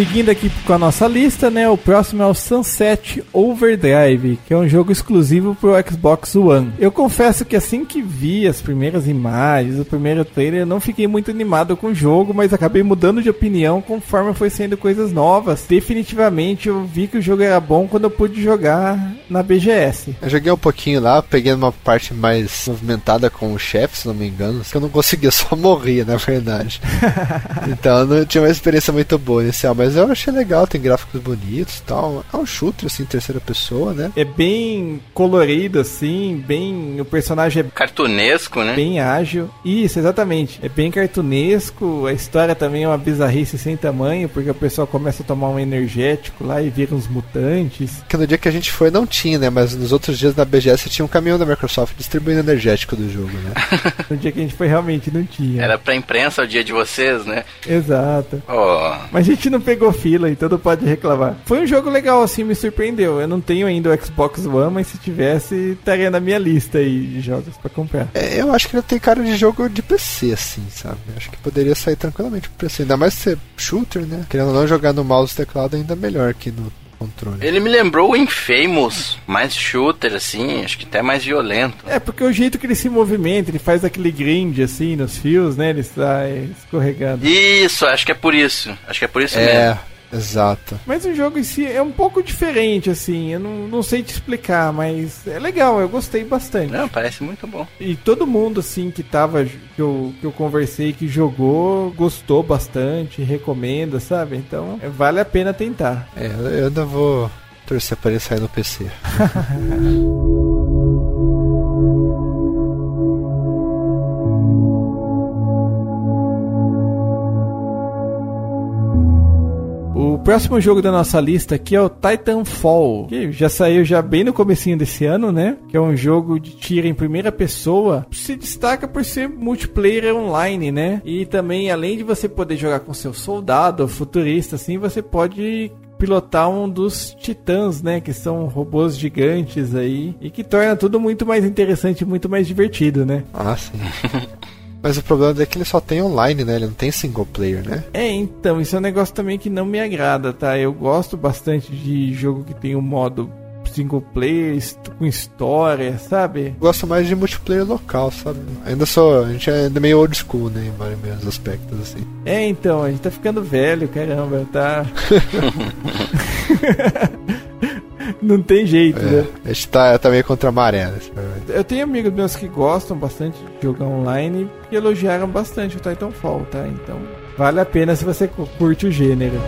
Seguindo aqui com a nossa lista, né? O próximo é o Sunset Overdrive, que é um jogo exclusivo pro Xbox One. Eu confesso que assim que vi as primeiras imagens, o primeiro trailer, eu não fiquei muito animado com o jogo, mas acabei mudando de opinião conforme foi saindo coisas novas. Definitivamente eu vi que o jogo era bom quando eu pude jogar na BGS. Eu joguei um pouquinho lá, peguei uma parte mais movimentada com o chefe, se não me engano. Que eu não conseguia, [LAUGHS] só morria, na verdade. [LAUGHS] então eu não tinha uma experiência muito boa inicial, mas mas eu achei legal, tem gráficos bonitos e tal. É um shooter, assim, terceira pessoa, né? É bem colorido, assim, bem. O personagem é Cartunesco, né? bem ágil. Isso, exatamente. É bem cartunesco. A história também é uma bizarrice sem tamanho, porque o pessoal começa a tomar um energético lá e vira uns mutantes. Que no dia que a gente foi não tinha, né? Mas nos outros dias na BGS tinha um caminhão da Microsoft distribuindo energético do jogo, né? [LAUGHS] No dia que a gente foi realmente não tinha. Era pra imprensa o dia de vocês, né? Exato. Oh, Mas a gente não pegou fila, então não pode reclamar. Foi um jogo legal, assim, me surpreendeu. Eu não tenho ainda o Xbox One, mas se tivesse, estaria na minha lista aí de jogos pra comprar. É, eu acho que ele tem cara de jogo de PC, assim, sabe? Eu acho que poderia sair tranquilamente pro PC. Ainda mais ser shooter, né? Querendo não jogar no mouse e teclado ainda melhor que no controle. ele me lembrou o Infamous, mais shooter, assim, acho que até mais violento. É, porque o jeito que ele se movimenta, ele faz aquele grind, assim, nos fios, né? Ele sai escorregando. Isso, acho que é por isso. Acho que é por isso mesmo. Exato. Mas o jogo em si é um pouco diferente, assim. Eu não, não sei te explicar, mas é legal, eu gostei bastante. Não, parece muito bom. E todo mundo, assim, que tava, que eu, que eu conversei, que jogou, gostou bastante, recomenda, sabe? Então, é, vale a pena tentar. É, eu ainda vou torcer pra ele sair no PC. [LAUGHS] O próximo jogo da nossa lista aqui é o Titanfall, que já saiu já bem no comecinho desse ano, né? Que é um jogo de tiro em primeira pessoa. Se destaca por ser multiplayer online, né? E também, além de você poder jogar com seu soldado, futurista, assim, você pode pilotar um dos titãs, né? Que são robôs gigantes aí. E que torna tudo muito mais interessante e muito mais divertido, né? Ah, sim. [LAUGHS] Mas o problema é que ele só tem online, né? Ele não tem single player, né? É, então, isso é um negócio também que não me agrada, tá? Eu gosto bastante de jogo que tem um modo single player, com história, sabe? Gosto mais de multiplayer local, sabe? Ainda sou. A gente é ainda meio old school, né? Em vários meus aspectos, assim. É, então, a gente tá ficando velho, caramba, tá. [LAUGHS] [LAUGHS] [LAUGHS] Não tem jeito, né? É, a gente tá, tá meio contra a maré, né? Eu tenho amigos meus que gostam bastante de jogar online e elogiaram bastante o Titanfall, tá? Então, vale a pena se você cu- curte o gênero.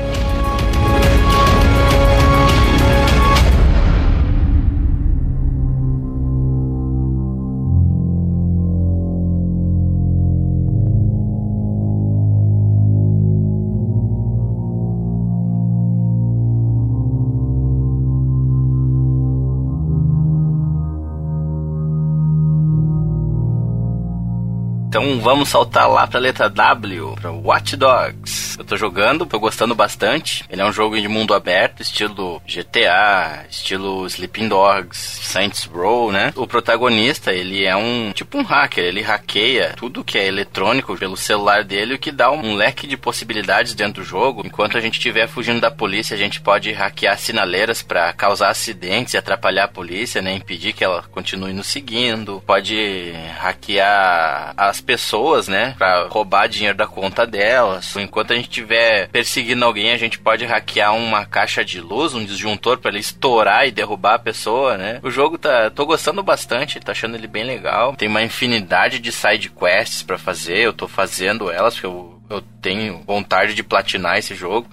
Então vamos saltar lá pra letra W, Watch Dogs. Eu tô jogando, tô gostando bastante. Ele é um jogo de mundo aberto, estilo GTA, estilo Sleeping Dogs, Saints Row, né? O protagonista, ele é um tipo um hacker, ele hackeia tudo que é eletrônico pelo celular dele, o que dá um leque de possibilidades dentro do jogo. Enquanto a gente estiver fugindo da polícia, a gente pode hackear sinaleiras pra causar acidentes e atrapalhar a polícia, né? Impedir que ela continue nos seguindo. Pode hackear as pessoas, né? Pra roubar dinheiro da conta delas. Enquanto a gente estiver perseguindo alguém, a gente pode hackear uma caixa de luz, um disjuntor pra ele estourar e derrubar a pessoa, né? O jogo tá. tô gostando bastante, tô achando ele bem legal. Tem uma infinidade de side quests pra fazer. Eu tô fazendo elas, porque eu, eu tenho vontade de platinar esse jogo.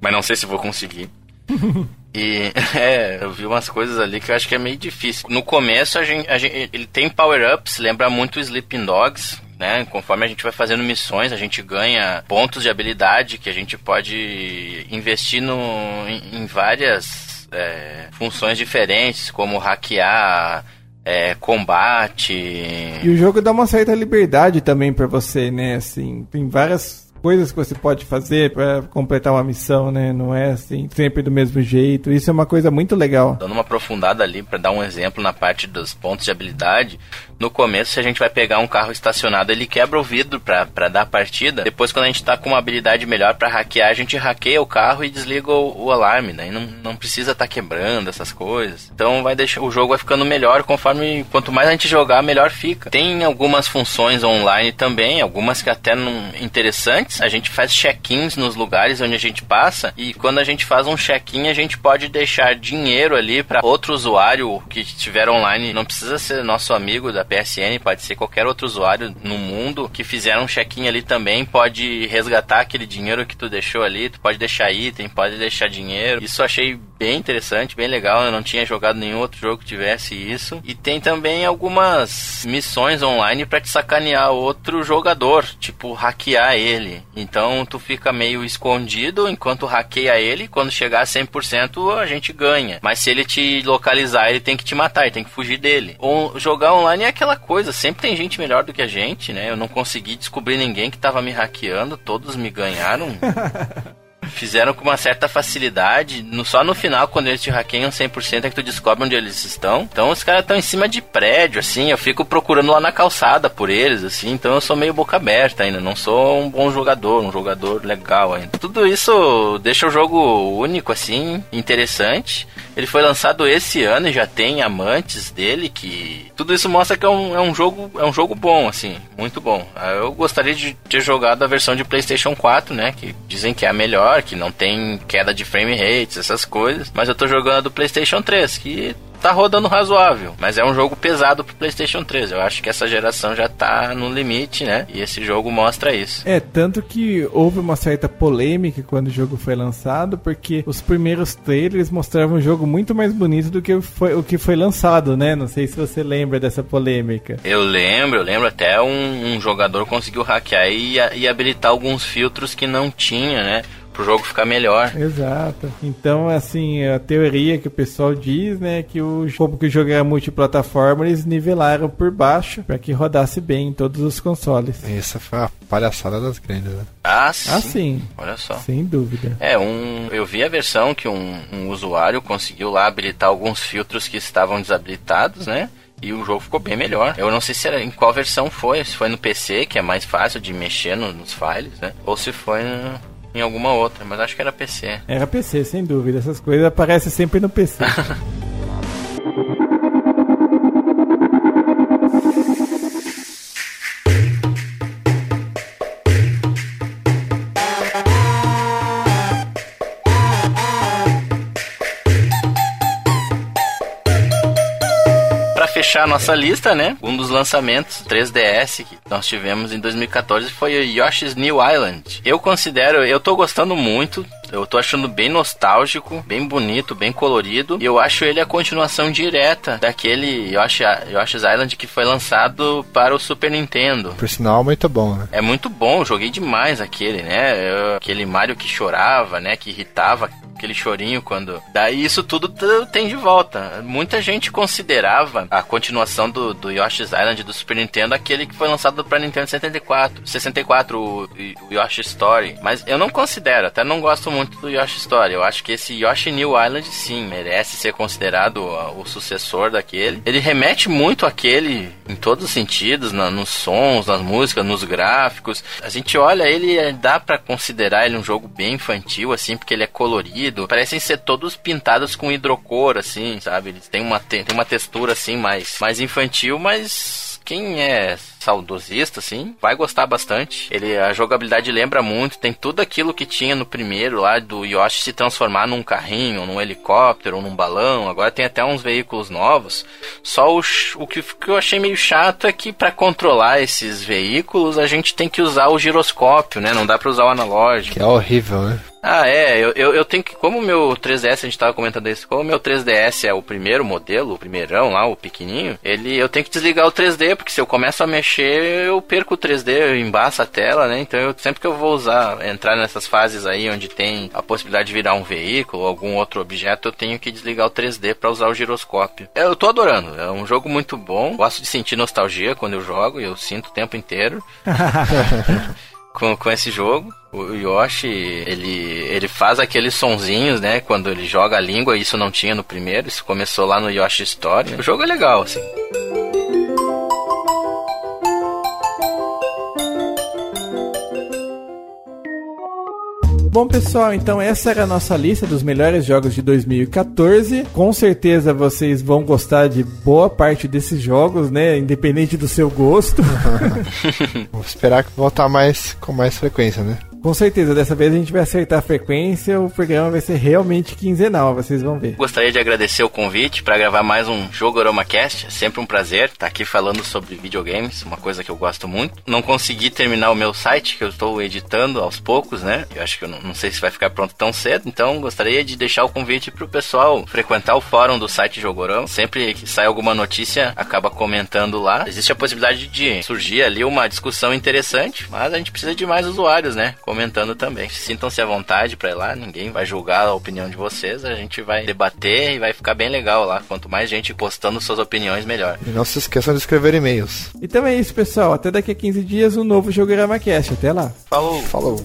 Mas não sei se vou conseguir. [LAUGHS] E [LAUGHS] é, eu vi umas coisas ali que eu acho que é meio difícil. No começo a gente, a gente- ele tem power-ups, lembra muito Sleeping Dogs, né? Conforme a gente vai fazendo missões, a gente ganha pontos de habilidade que a gente pode investir no, em, em várias é, funções diferentes, como hackear, é, combate. E o jogo dá uma certa liberdade também pra você, né? Assim, tem várias coisas que você pode fazer pra completar uma missão, né? Não é assim, sempre do mesmo jeito. Isso é uma coisa muito legal. Dando uma aprofundada ali para dar um exemplo na parte dos pontos de habilidade, no começo, se a gente vai pegar um carro estacionado, ele quebra o vidro pra dar partida. Depois, quando a gente tá com uma habilidade melhor pra hackear, a gente hackeia o carro e desliga o, o alarme, né? E não, não precisa estar quebrando essas coisas. Então vai deixar o jogo vai ficando melhor conforme quanto mais a gente jogar, melhor fica. Tem algumas funções online também, algumas que até não interessantes, a gente faz check-ins nos lugares onde a gente passa e quando a gente faz um check-in, a gente pode deixar dinheiro ali para outro usuário que estiver online. Não precisa ser nosso amigo da PSN, pode ser qualquer outro usuário no mundo que fizer um check-in ali também, pode resgatar aquele dinheiro que tu deixou ali, tu pode deixar item, pode deixar dinheiro. Isso eu achei bem interessante, bem legal. Eu não tinha jogado nenhum outro jogo que tivesse isso. E tem também algumas missões online para te sacanear outro jogador, tipo hackear ele. Então tu fica meio escondido enquanto hackeia ele. Quando chegar a 100% a gente ganha. Mas se ele te localizar, ele tem que te matar, ele tem que fugir dele. Ou jogar online é aquela coisa, sempre tem gente melhor do que a gente, né? Eu não consegui descobrir ninguém que tava me hackeando, todos me ganharam. [LAUGHS] fizeram com uma certa facilidade. No, só no final, quando eles te hackeiam 100%, é que tu descobre onde eles estão. Então os caras estão em cima de prédio, assim. Eu fico procurando lá na calçada por eles, assim. Então eu sou meio boca aberta ainda. Não sou um bom jogador, um jogador legal ainda. Tudo isso deixa o jogo único, assim, interessante. Ele foi lançado esse ano e já tem amantes dele que tudo isso mostra que é um, é um jogo é um jogo bom assim, muito bom. Eu gostaria de ter jogado a versão de PlayStation 4, né, que dizem que é a melhor, que não tem queda de frame rates, essas coisas, mas eu tô jogando a do PlayStation 3, que tá rodando razoável, mas é um jogo pesado pro PlayStation 3. Eu acho que essa geração já tá no limite, né? E esse jogo mostra isso. É, tanto que houve uma certa polêmica quando o jogo foi lançado, porque os primeiros trailers mostravam um jogo muito mais bonito do que foi, o que foi lançado, né? Não sei se você lembra dessa polêmica. Eu lembro, eu lembro até um, um jogador conseguiu hackear e, e habilitar alguns filtros que não tinha, né? Pro jogo ficar melhor. Exato. Então, assim, a teoria que o pessoal diz, né, que o como que o jogo era multiplataforma, eles nivelaram por baixo para que rodasse bem em todos os consoles. Essa foi a palhaçada das grandes, né? Ah, sim. Ah, sim. Olha só. Sem dúvida. É, um, eu vi a versão que um, um usuário conseguiu lá habilitar alguns filtros que estavam desabilitados, né? E o jogo ficou bem melhor. Eu não sei se era em qual versão foi, se foi no PC, que é mais fácil de mexer no, nos files, né? Ou se foi no, em alguma outra, mas acho que era PC. Era PC, sem dúvida. Essas coisas aparecem sempre no PC. [LAUGHS] fechar a nossa lista, né? Um dos lançamentos 3DS que nós tivemos em 2014 foi o Yoshi's New Island. Eu considero, eu tô gostando muito, eu tô achando bem nostálgico, bem bonito, bem colorido. E eu acho ele a continuação direta daquele Yoshi, Yoshi's Island que foi lançado para o Super Nintendo. Por sinal, muito bom, né? É muito bom, joguei demais aquele, né? Eu, aquele Mario que chorava, né? Que irritava aquele chorinho quando. Daí isso tudo tem de volta. Muita gente considerava a continuação do, do Yoshi's Island do Super Nintendo aquele que foi lançado para Nintendo 74, 64, o, o Yoshi Story. Mas eu não considero, até não gosto muito do Yoshi Story. Eu acho que esse Yoshi New Island sim merece ser considerado o, sucessor daquele. Ele remete muito àquele em todos os sentidos, na, nos sons, nas músicas, nos gráficos. A gente olha ele, dá para considerar ele um jogo bem infantil, assim, porque ele é colorido parecem ser todos pintados com hidrocor, assim, sabe? Eles têm uma, tem uma textura, assim, mais, mais infantil, mas quem é saudosista, assim, vai gostar bastante. Ele, a jogabilidade lembra muito, tem tudo aquilo que tinha no primeiro lá do Yoshi se transformar num carrinho, num helicóptero, ou num balão. Agora tem até uns veículos novos. Só o, o que, eu achei meio chato é que para controlar esses veículos a gente tem que usar o giroscópio, né? Não dá para usar o analógico. Que é horrível, né? Ah, é, eu, eu, eu, tenho que. Como o meu 3DS, a gente tava comentando isso, como o meu 3DS é o primeiro modelo, o primeirão lá, o pequenininho, ele eu tenho que desligar o 3D, porque se eu começo a mexer eu perco o 3D, eu embaço a tela, né? Então eu sempre que eu vou usar, entrar nessas fases aí onde tem a possibilidade de virar um veículo ou algum outro objeto, eu tenho que desligar o 3D para usar o giroscópio. Eu tô adorando, é um jogo muito bom. Gosto de sentir nostalgia quando eu jogo, e eu sinto o tempo inteiro. [LAUGHS] com, com esse jogo. O Yoshi, ele, ele faz aqueles sonzinhos, né? Quando ele joga a língua, isso não tinha no primeiro, isso começou lá no Yoshi Story. O jogo é legal, assim. Bom, pessoal, então essa era a nossa lista dos melhores jogos de 2014. Com certeza vocês vão gostar de boa parte desses jogos, né? Independente do seu gosto. [LAUGHS] Vou esperar que voltar mais com mais frequência, né? Com certeza, dessa vez a gente vai acertar a frequência, o programa vai ser realmente quinzenal, vocês vão ver. Gostaria de agradecer o convite para gravar mais um Jogo Aroma Cast. É sempre um prazer estar aqui falando sobre videogames, uma coisa que eu gosto muito. Não consegui terminar o meu site, que eu estou editando aos poucos, né? Eu acho que eu não, não sei se vai ficar pronto tão cedo, então gostaria de deixar o convite para o pessoal frequentar o fórum do site Jogorama. Sempre que sai alguma notícia, acaba comentando lá. Existe a possibilidade de surgir ali uma discussão interessante, mas a gente precisa de mais usuários, né? Comentando também. Sintam-se à vontade para ir lá, ninguém vai julgar a opinião de vocês, a gente vai debater e vai ficar bem legal lá. Quanto mais gente postando suas opiniões, melhor. E não se esqueçam de escrever e-mails. Então é isso, pessoal. Até daqui a 15 dias um novo Jogorama Cast. Até lá. Falou! Falou.